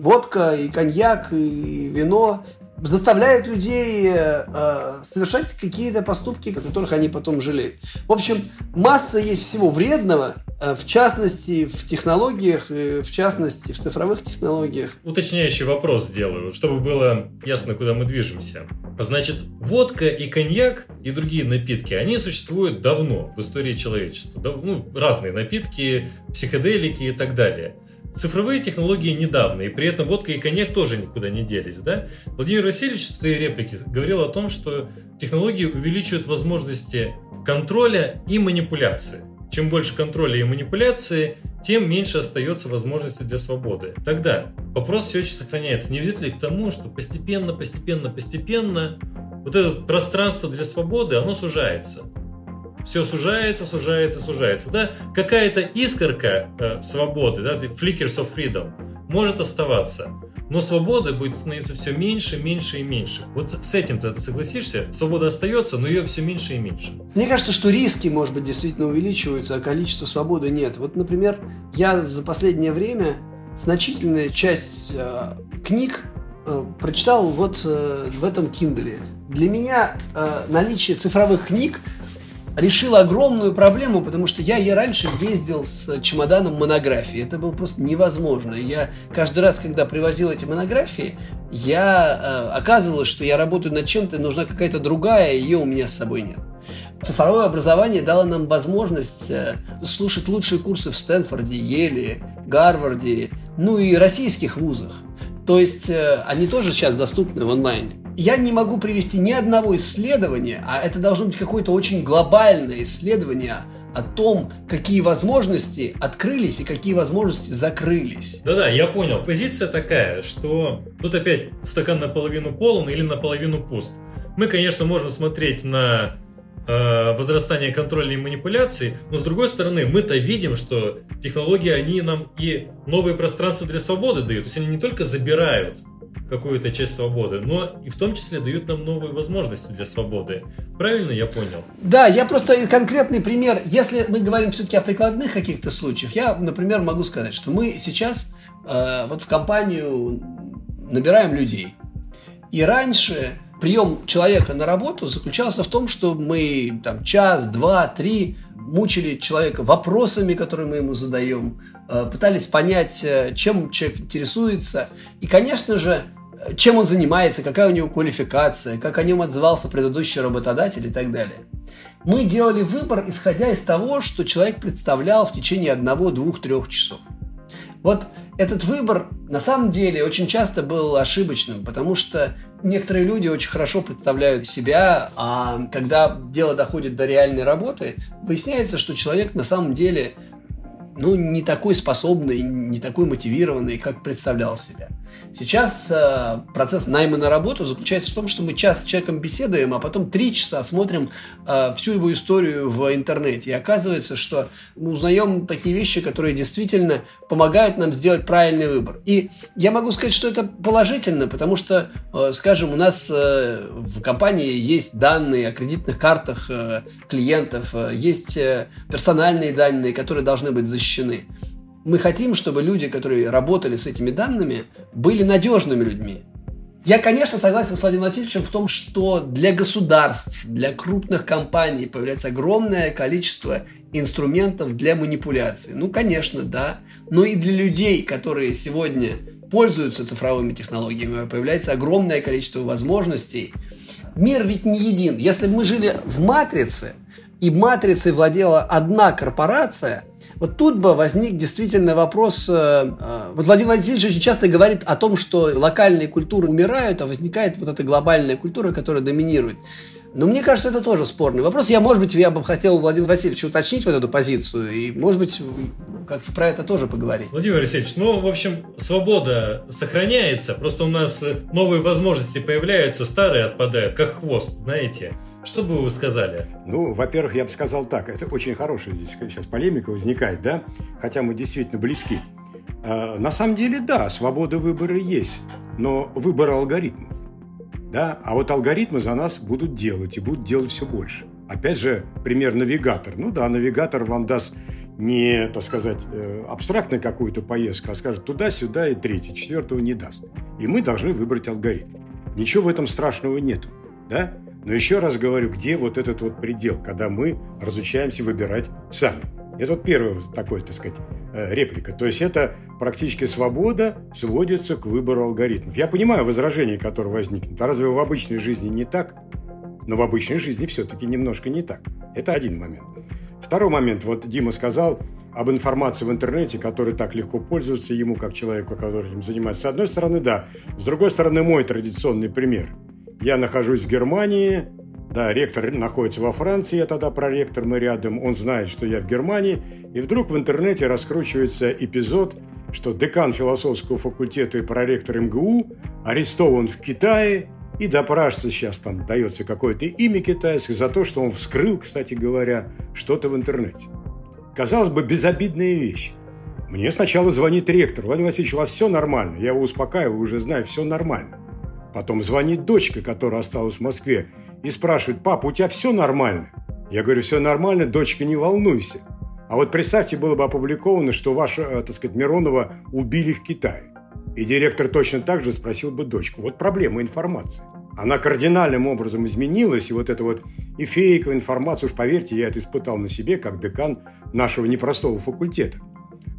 S4: водка и коньяк и вино заставляет людей э, совершать какие-то поступки, о которых они потом жалеют. В общем, масса есть всего вредного, э, в частности, в технологиях, э, в частности, в цифровых технологиях.
S2: Уточняющий вопрос сделаю, чтобы было ясно, куда мы движемся. Значит, водка и коньяк и другие напитки, они существуют давно в истории человечества. Ну, разные напитки, психоделики и так далее. Цифровые технологии недавно, и при этом водка и коньяк тоже никуда не делись, да? Владимир Васильевич в своей реплике говорил о том, что технологии увеличивают возможности контроля и манипуляции. Чем больше контроля и манипуляции, тем меньше остается возможности для свободы. Тогда вопрос все еще сохраняется. Не ведет ли к тому, что постепенно, постепенно, постепенно вот это пространство для свободы, оно сужается? Все сужается, сужается, сужается. Да? Какая-то искорка э, свободы, да, flickers of freedom, может оставаться. Но свобода будет становиться все меньше, меньше и меньше. Вот с этим ты согласишься? Свобода остается, но ее все меньше и меньше.
S4: Мне кажется, что риски, может быть, действительно увеличиваются, а количество свободы нет. Вот, например, я за последнее время значительная часть э, книг э, прочитал вот э, в этом Kindle. Для меня э, наличие цифровых книг решила огромную проблему, потому что я и раньше ездил с чемоданом монографии. Это было просто невозможно. Я каждый раз, когда привозил эти монографии, я э, оказывалось, что я работаю над чем-то, нужна какая-то другая, ее у меня с собой нет. Цифровое образование дало нам возможность э, слушать лучшие курсы в Стэнфорде, Еле, Гарварде, ну и российских вузах. То есть э, они тоже сейчас доступны в онлайне я не могу привести ни одного исследования, а это должно быть какое-то очень глобальное исследование о том, какие возможности открылись и какие возможности закрылись.
S2: Да-да, я понял. Позиция такая, что тут опять стакан наполовину полон или наполовину пуст. Мы, конечно, можем смотреть на э, возрастание контрольной манипуляции, но с другой стороны, мы-то видим, что технологии, они нам и новые пространства для свободы дают. То есть они не только забирают какую-то часть свободы, но и в том числе дают нам новые возможности для свободы. Правильно я понял?
S4: Да, я просто конкретный пример. Если мы говорим все-таки о прикладных каких-то случаях, я, например, могу сказать, что мы сейчас э, вот в компанию набираем людей. И раньше прием человека на работу заключался в том, что мы там час, два, три мучили человека вопросами, которые мы ему задаем, э, пытались понять, э, чем человек интересуется. И, конечно же, чем он занимается, какая у него квалификация, как о нем отзывался предыдущий работодатель и так далее. Мы делали выбор, исходя из того, что человек представлял в течение одного, двух, трех часов. Вот этот выбор на самом деле очень часто был ошибочным, потому что некоторые люди очень хорошо представляют себя, а когда дело доходит до реальной работы, выясняется, что человек на самом деле ну, не такой способный, не такой мотивированный, как представлял себя. Сейчас э, процесс найма на работу заключается в том, что мы час с человеком беседуем, а потом три часа смотрим э, всю его историю в интернете. И оказывается, что мы узнаем такие вещи, которые действительно помогают нам сделать правильный выбор. И я могу сказать, что это положительно, потому что, э, скажем, у нас э, в компании есть данные о кредитных картах э, клиентов, э, есть э, персональные данные, которые должны быть защищены мы хотим, чтобы люди, которые работали с этими данными, были надежными людьми. Я, конечно, согласен с Владимиром Васильевичем в том, что для государств, для крупных компаний появляется огромное количество инструментов для манипуляции. Ну, конечно, да. Но и для людей, которые сегодня пользуются цифровыми технологиями, появляется огромное количество возможностей. Мир ведь не един. Если бы мы жили в матрице, и матрицей владела одна корпорация – вот тут бы возник действительно вопрос. Э, э, вот Владимир Владимирович очень часто говорит о том, что локальные культуры умирают, а возникает вот эта глобальная культура, которая доминирует. Но мне кажется, это тоже спорный вопрос. Я, может быть, я бы хотел Владимир Васильевич уточнить вот эту позицию, и, может быть, как-то про это тоже поговорить.
S2: Владимир Васильевич, ну, в общем, свобода сохраняется, просто у нас новые возможности появляются, старые отпадают, как хвост, знаете. Что бы вы сказали?
S3: Ну, во-первых, я бы сказал так. Это очень хорошая здесь сейчас полемика возникает, да? Хотя мы действительно близки. А, на самом деле, да, свобода выбора есть, но выбор алгоритмов. Да? А вот алгоритмы за нас будут делать и будут делать все больше. Опять же, пример навигатор. Ну да, навигатор вам даст не, так сказать, э, абстрактную какую-то поездку, а скажет туда-сюда и третий, четвертого не даст. И мы должны выбрать алгоритм. Ничего в этом страшного нету. Да? Но еще раз говорю, где вот этот вот предел, когда мы разучаемся выбирать сами. Это вот первый такой, так сказать, э, реплика. То есть это практически свобода сводится к выбору алгоритмов. Я понимаю возражение, которое возникнет. А разве в обычной жизни не так? Но в обычной жизни все-таки немножко не так. Это один момент. Второй момент. Вот Дима сказал об информации в интернете, которой так легко пользуются ему, как человеку, который этим занимается. С одной стороны, да. С другой стороны, мой традиционный пример – я нахожусь в Германии, да, ректор находится во Франции, я тогда проректор, мы рядом, он знает, что я в Германии, и вдруг в интернете раскручивается эпизод, что декан философского факультета и проректор МГУ арестован в Китае, и допрашивается сейчас там дается какое-то имя китайское за то, что он вскрыл, кстати говоря, что-то в интернете. Казалось бы, безобидная вещь. Мне сначала звонит ректор. Владимир Васильевич, у вас все нормально. Я его успокаиваю, уже знаю, все нормально. Потом звонит дочка, которая осталась в Москве, и спрашивает, папа, у тебя все нормально? Я говорю, все нормально, дочка, не волнуйся. А вот представьте, было бы опубликовано, что ваша, э, так сказать, Миронова убили в Китае. И директор точно так же спросил бы дочку. Вот проблема информации. Она кардинальным образом изменилась, и вот эта вот фейковая информация, уж поверьте, я это испытал на себе, как декан нашего непростого факультета.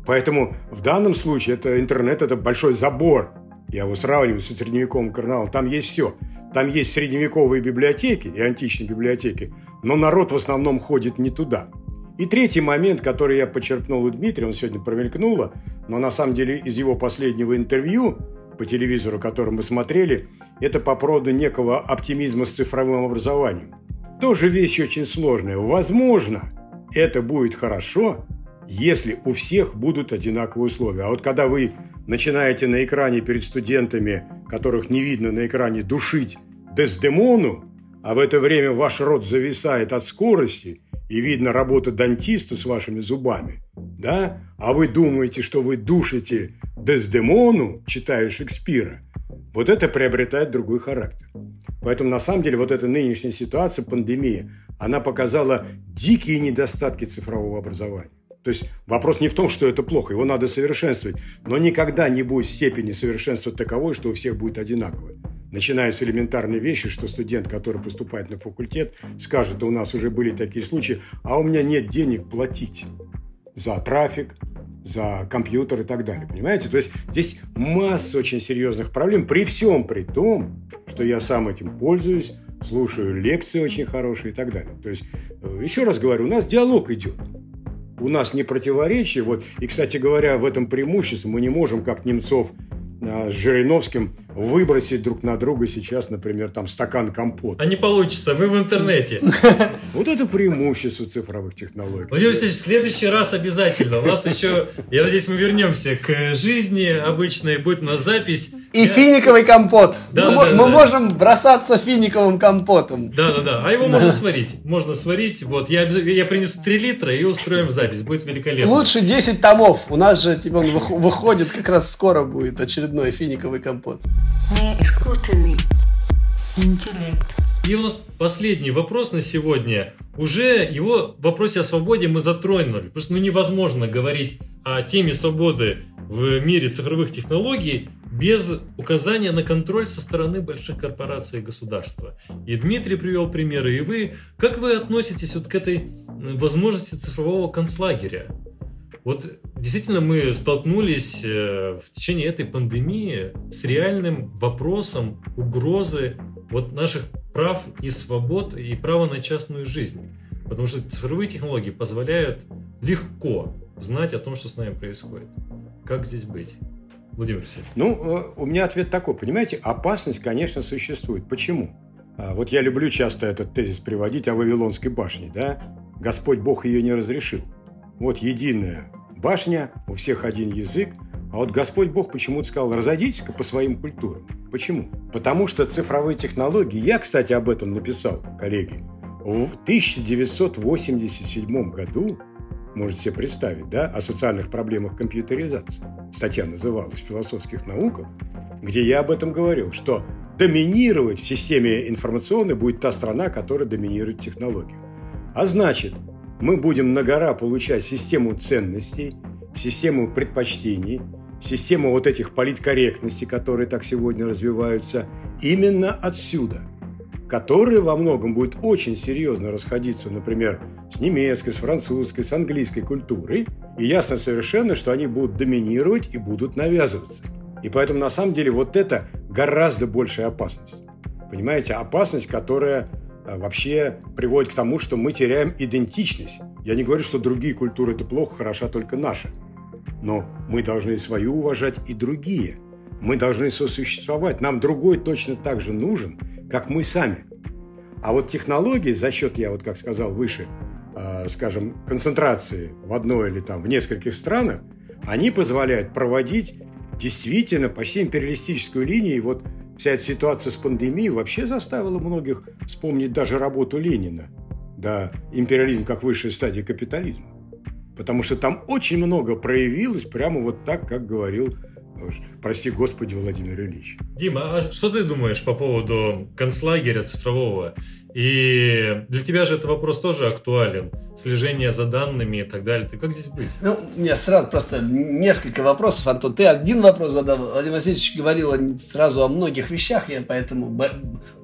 S3: Поэтому в данном случае это интернет – это большой забор, я его сравниваю со средневековым карнавалом. Там есть все. Там есть средневековые библиотеки и античные библиотеки, но народ в основном ходит не туда. И третий момент, который я почерпнул у Дмитрия, он сегодня промелькнуло, но на самом деле из его последнего интервью по телевизору, который мы смотрели, это по поводу некого оптимизма с цифровым образованием. Тоже вещь очень сложная. Возможно, это будет хорошо, если у всех будут одинаковые условия. А вот когда вы начинаете на экране перед студентами, которых не видно на экране, душить Дездемону, а в это время ваш рот зависает от скорости, и видно работа дантиста с вашими зубами, да? А вы думаете, что вы душите Дездемону, читая Шекспира, вот это приобретает другой характер. Поэтому, на самом деле, вот эта нынешняя ситуация, пандемия, она показала дикие недостатки цифрового образования. То есть вопрос не в том, что это плохо, его надо совершенствовать, но никогда не будет степени совершенства таковой, что у всех будет одинаково. Начиная с элементарной вещи, что студент, который поступает на факультет, скажет, у нас уже были такие случаи, а у меня нет денег платить за трафик, за компьютер и так далее. Понимаете? То есть здесь масса очень серьезных проблем, при всем при том, что я сам этим пользуюсь, слушаю лекции очень хорошие и так далее. То есть, э, еще раз говорю, у нас диалог идет. У нас не противоречие. Вот, и, кстати говоря, в этом преимущество мы не можем, как Немцов а, с Жириновским выбросить друг на друга сейчас, например, там стакан компота.
S2: А не получится, мы в интернете.
S3: Вот это преимущество цифровых технологий.
S2: Владимир Васильевич, в следующий раз обязательно. У нас еще, я надеюсь, мы вернемся к жизни обычной, будет у нас запись.
S4: И финиковый компот.
S2: Да,
S4: мы
S2: да,
S4: мы
S2: да.
S4: можем бросаться финиковым компотом.
S2: Да, да, да. А его можно сварить. Можно сварить. Вот, я, я принесу 3 литра и устроим запись. Будет великолепно.
S4: Лучше 10 томов. У нас же типа, он вых- выходит, как раз скоро будет очередной финиковый компот.
S1: Не искусственный интеллект.
S2: И у нас последний вопрос на сегодня. Уже его в вопросе о свободе мы затронули. Потому что ну, невозможно говорить о теме свободы в мире цифровых технологий без указания на контроль со стороны больших корпораций и государства. И Дмитрий привел примеры, и вы. Как вы относитесь вот к этой возможности цифрового концлагеря? Вот действительно мы столкнулись э, в течение этой пандемии с реальным вопросом угрозы вот наших прав и свобод и права на частную жизнь. Потому что цифровые технологии позволяют легко знать о том, что с нами происходит. Как здесь быть? Владимир Васильевич.
S3: Ну, э, у меня ответ такой. Понимаете, опасность, конечно, существует. Почему? А, Вот я люблю часто этот тезис приводить о Вавилонской башне, да? Господь Бог ее не разрешил. Вот единая башня, у всех один язык, а вот Господь Бог почему-то сказал, разойдитесь-ка по своим культурам. Почему? Потому что цифровые технологии, я, кстати, об этом написал, коллеги, в 1987 году, можете себе представить, да, о социальных проблемах компьютеризации. Статья называлась «В философских науках», где я об этом говорил, что доминировать в системе информационной будет та страна, которая доминирует технологию. А значит, мы будем на гора получать систему ценностей, систему предпочтений, систему вот этих политкорректностей, которые так сегодня развиваются, именно отсюда, которые во многом будут очень серьезно расходиться, например, с немецкой, с французской, с английской культурой, и ясно совершенно, что они будут доминировать и будут навязываться. И поэтому, на самом деле, вот это гораздо большая опасность. Понимаете, опасность, которая а, вообще приводит к тому, что мы теряем идентичность. Я не говорю, что другие культуры это плохо, хороша только наша. Но мы должны свою уважать и другие. Мы должны сосуществовать. Нам другой точно так же нужен, как мы сами. А вот технологии за счет, я вот как сказал выше, э, скажем, концентрации в одной или там в нескольких странах, они позволяют проводить действительно почти империалистическую линию. И вот вся эта ситуация с пандемией вообще заставила многих вспомнить даже работу Ленина. Да, империализм как высшая стадия капитализма. Потому что там очень много проявилось прямо вот так, как говорил, уж, прости господи, Владимир Ильич.
S2: Дима, а что ты думаешь по поводу концлагеря цифрового? И для тебя же этот вопрос тоже актуален. Слежение за данными и так далее. Ты как здесь быть?
S4: Ну, меня сразу просто несколько вопросов, Антон. Ты один вопрос задал. Владимир Васильевич говорил сразу о многих вещах, я поэтому бо-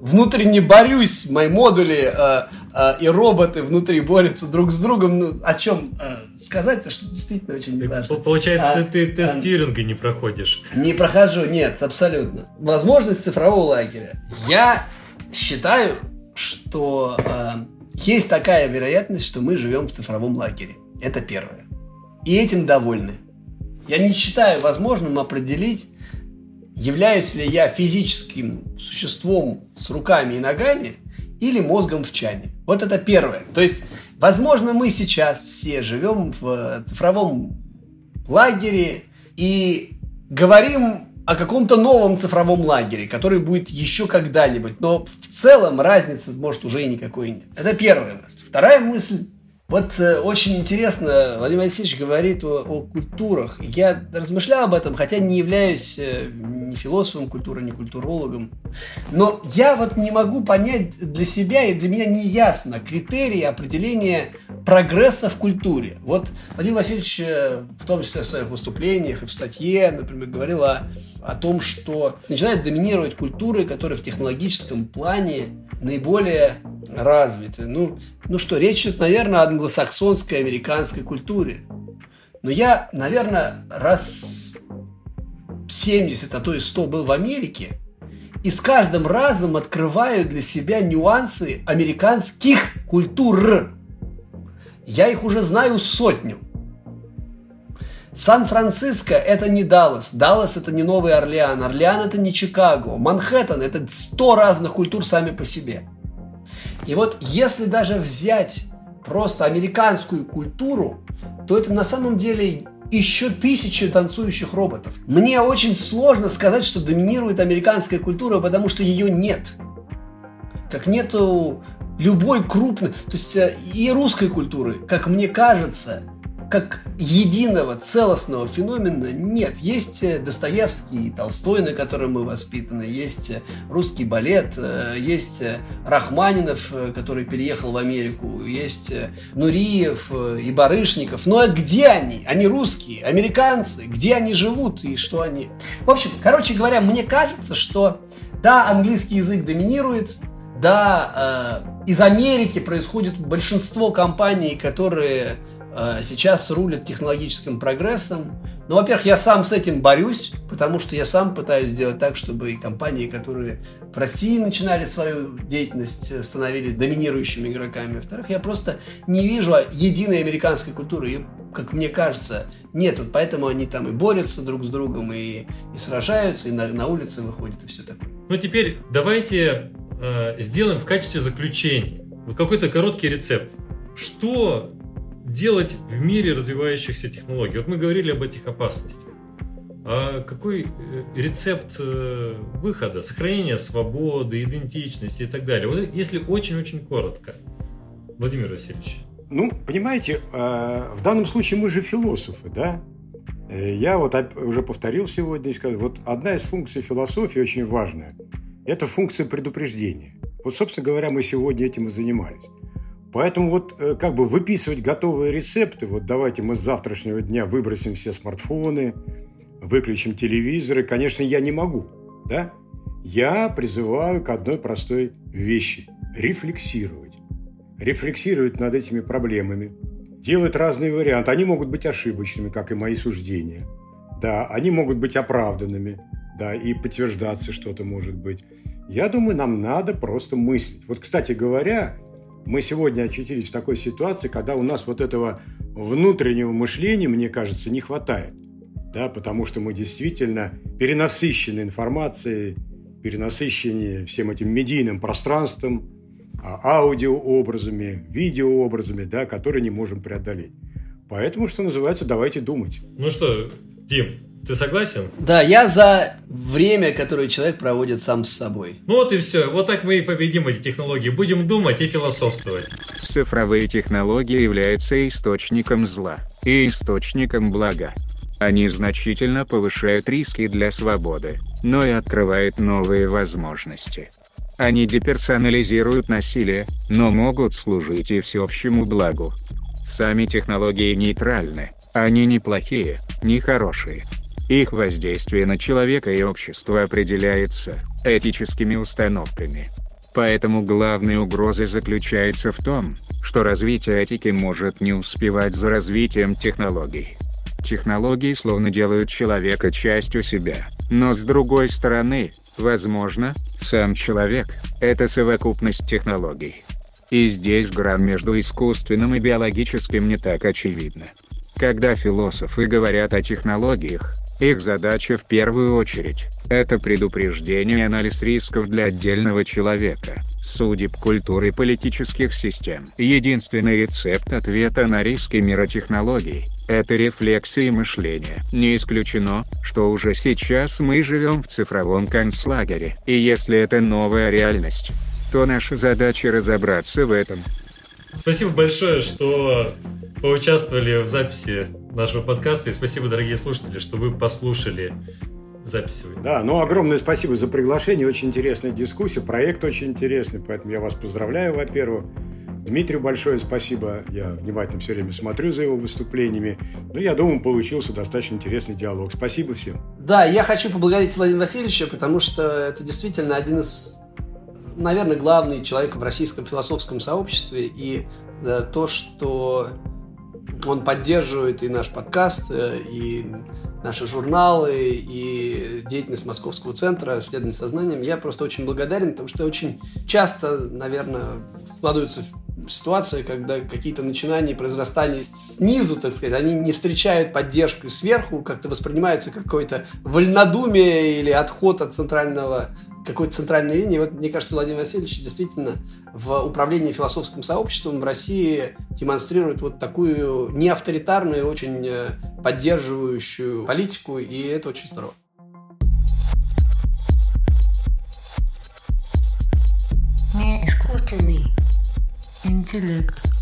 S4: внутренне борюсь. Мои модули э, э, и роботы внутри борются друг с другом. Ну, о чем э, сказать-то, что действительно очень важно.
S2: П- Получается,
S4: А,
S2: ты, ты
S4: а,
S2: Тьюринга не проходишь.
S4: Не прохожу, нет, абсолютно. Возможность цифрового лагеря. Я считаю, что э, есть такая вероятность, что мы живем в цифровом лагере. Это первое. И этим довольны. Я не считаю возможным определить, являюсь ли я физическим существом с руками и ногами или мозгом в чане. Вот это первое. То есть, возможно, мы сейчас все живем в цифровом лагере и говорим о каком-то новом цифровом лагере, который будет еще когда-нибудь. Но в целом разницы, может, уже и никакой нет. Это первая мысль. Вторая мысль. Вот э, очень интересно, Владимир Васильевич говорит о, о культурах. Я размышлял об этом, хотя не являюсь э, ни философом культуры, ни культурологом. Но я вот не могу понять для себя, и для меня не ясно критерии определения прогресса в культуре. Вот Владимир Васильевич, э, в том числе в своих выступлениях и в статье, например, говорил о, о том, что начинают доминировать культуры, которые в технологическом плане наиболее развиты. Ну, ну что, речь идет, наверное, о англосаксонской, американской культуре. Но я, наверное, раз 70, а то и 100 был в Америке, и с каждым разом открываю для себя нюансы американских культур. Я их уже знаю сотню. Сан-Франциско – это не Даллас, Даллас – это не Новый Орлеан, Орлеан – это не Чикаго, Манхэттен – это сто разных культур сами по себе. И вот если даже взять просто американскую культуру, то это на самом деле еще тысячи танцующих роботов. Мне очень сложно сказать, что доминирует американская культура, потому что ее нет. Как нету любой крупной, то есть э, и русской культуры, как мне кажется, как единого целостного феномена нет. Есть э, Достоевский и Толстой, на котором мы воспитаны, есть э, русский балет, э, есть Рахманинов, который переехал в Америку, есть Нуриев и Барышников. Но где они? Они русские, американцы. Где они живут и что они... В общем, короче говоря, мне кажется, что да, английский язык доминирует, да, э, из Америки происходит большинство компаний, которые сейчас рулят технологическим прогрессом. Ну, во-первых, я сам с этим борюсь, потому что я сам пытаюсь сделать так, чтобы и компании, которые в России начинали свою деятельность, э, становились доминирующими игроками. Во-вторых, я просто не вижу единой американской культуры. Ее, как мне кажется, нет. Вот поэтому они там и борются друг с другом, и, и сражаются, и на, на улице выходят, и все такое.
S2: Ну, теперь давайте э, сделаем в качестве заключения вот какой-то короткий рецепт. Что делать в мире развивающихся технологий? Вот мы говорили об этих опасностях. А какой э, рецепт э, выхода, сохранения свободы, идентичности и так далее? Вот если очень-очень коротко. Владимир Васильевич.
S3: Ну, понимаете, э, в данном случае мы же философы, да? Я вот уже повторил сегодня и сказал, вот одна из функций философии очень важная – это функция предупреждения. Вот, собственно говоря, мы сегодня этим и занимались. Поэтому вот э, как бы выписывать готовые рецепты, вот давайте мы с завтрашнего дня выбросим все смартфоны, выключим телевизоры, конечно, я не могу, да? Я призываю к одной простой вещи – рефлексировать. Рефлексировать над этими проблемами, делать разные варианты. Они могут быть ошибочными, как и мои суждения. Да, они могут быть оправданными, да, и подтверждаться что-то может быть. Я думаю, нам надо просто мыслить. Вот, кстати говоря, мы сегодня очутились в такой ситуации, когда у нас вот этого внутреннего мышления, мне кажется, не хватает. Да, потому что мы действительно перенасыщены информацией, перенасыщены всем этим медийным пространством, а, аудиообразами, видеообразами, да, которые не можем преодолеть. Поэтому, что называется, давайте думать.
S2: Ну что, Дим, ты согласен?
S4: Да, я за время, которое человек проводит сам с собой.
S2: Ну вот и все. Вот так мы и победим эти технологии. Будем думать и философствовать.
S5: Цифровые технологии являются источником зла и источником блага. Они значительно повышают риски для свободы, но и открывают новые возможности. Они деперсонализируют насилие, но могут служить и всеобщему благу. Сами технологии нейтральны, они не плохие, не хорошие. Их воздействие на человека и общество определяется этическими установками. Поэтому главной угрозой заключается в том, что развитие этики может не успевать за развитием технологий. Технологии словно делают человека частью себя, но с другой стороны, возможно, сам человек – это совокупность технологий. И здесь грань между искусственным и биологическим не так очевидна. Когда философы говорят о технологиях, их задача в первую очередь – это предупреждение и анализ рисков для отдельного человека, судеб культуры политических систем. Единственный рецепт ответа на риски мира технологий – это рефлексия мышления. Не исключено, что уже сейчас мы живем в цифровом концлагере, и если это новая реальность, то наша задача разобраться в этом.
S2: Спасибо большое, что поучаствовали в записи нашего подкаста. И спасибо, дорогие слушатели, что вы послушали запись
S3: Да, ну огромное спасибо за приглашение. Очень интересная дискуссия. Проект очень интересный, поэтому я вас поздравляю, во-первых. Дмитрию большое спасибо. Я внимательно все время смотрю за его выступлениями. Ну, я думаю, получился достаточно интересный диалог. Спасибо всем.
S4: Да, я хочу поблагодарить Владимира Васильевича, потому что это действительно один из, наверное, главный человек в российском философском сообществе. И да, то, что он поддерживает и наш подкаст, э, и наши журналы, и деятельность Московского центра исследований сознанием. Я просто очень благодарен, потому что очень часто, наверное, складываются ситуация, когда какие-то начинания произрастания снизу, так сказать, они не встречают поддержку сверху, как-то воспринимаются как какое-то вольнодумие или отход от центрального какой-то центральной линии. Вот, мне кажется, Владимир Васильевич действительно в управлении философским сообществом в России демонстрирует вот такую неавторитарную, очень э, поддерживающую политику, и это очень здорово.
S1: Не искусственный интеллект.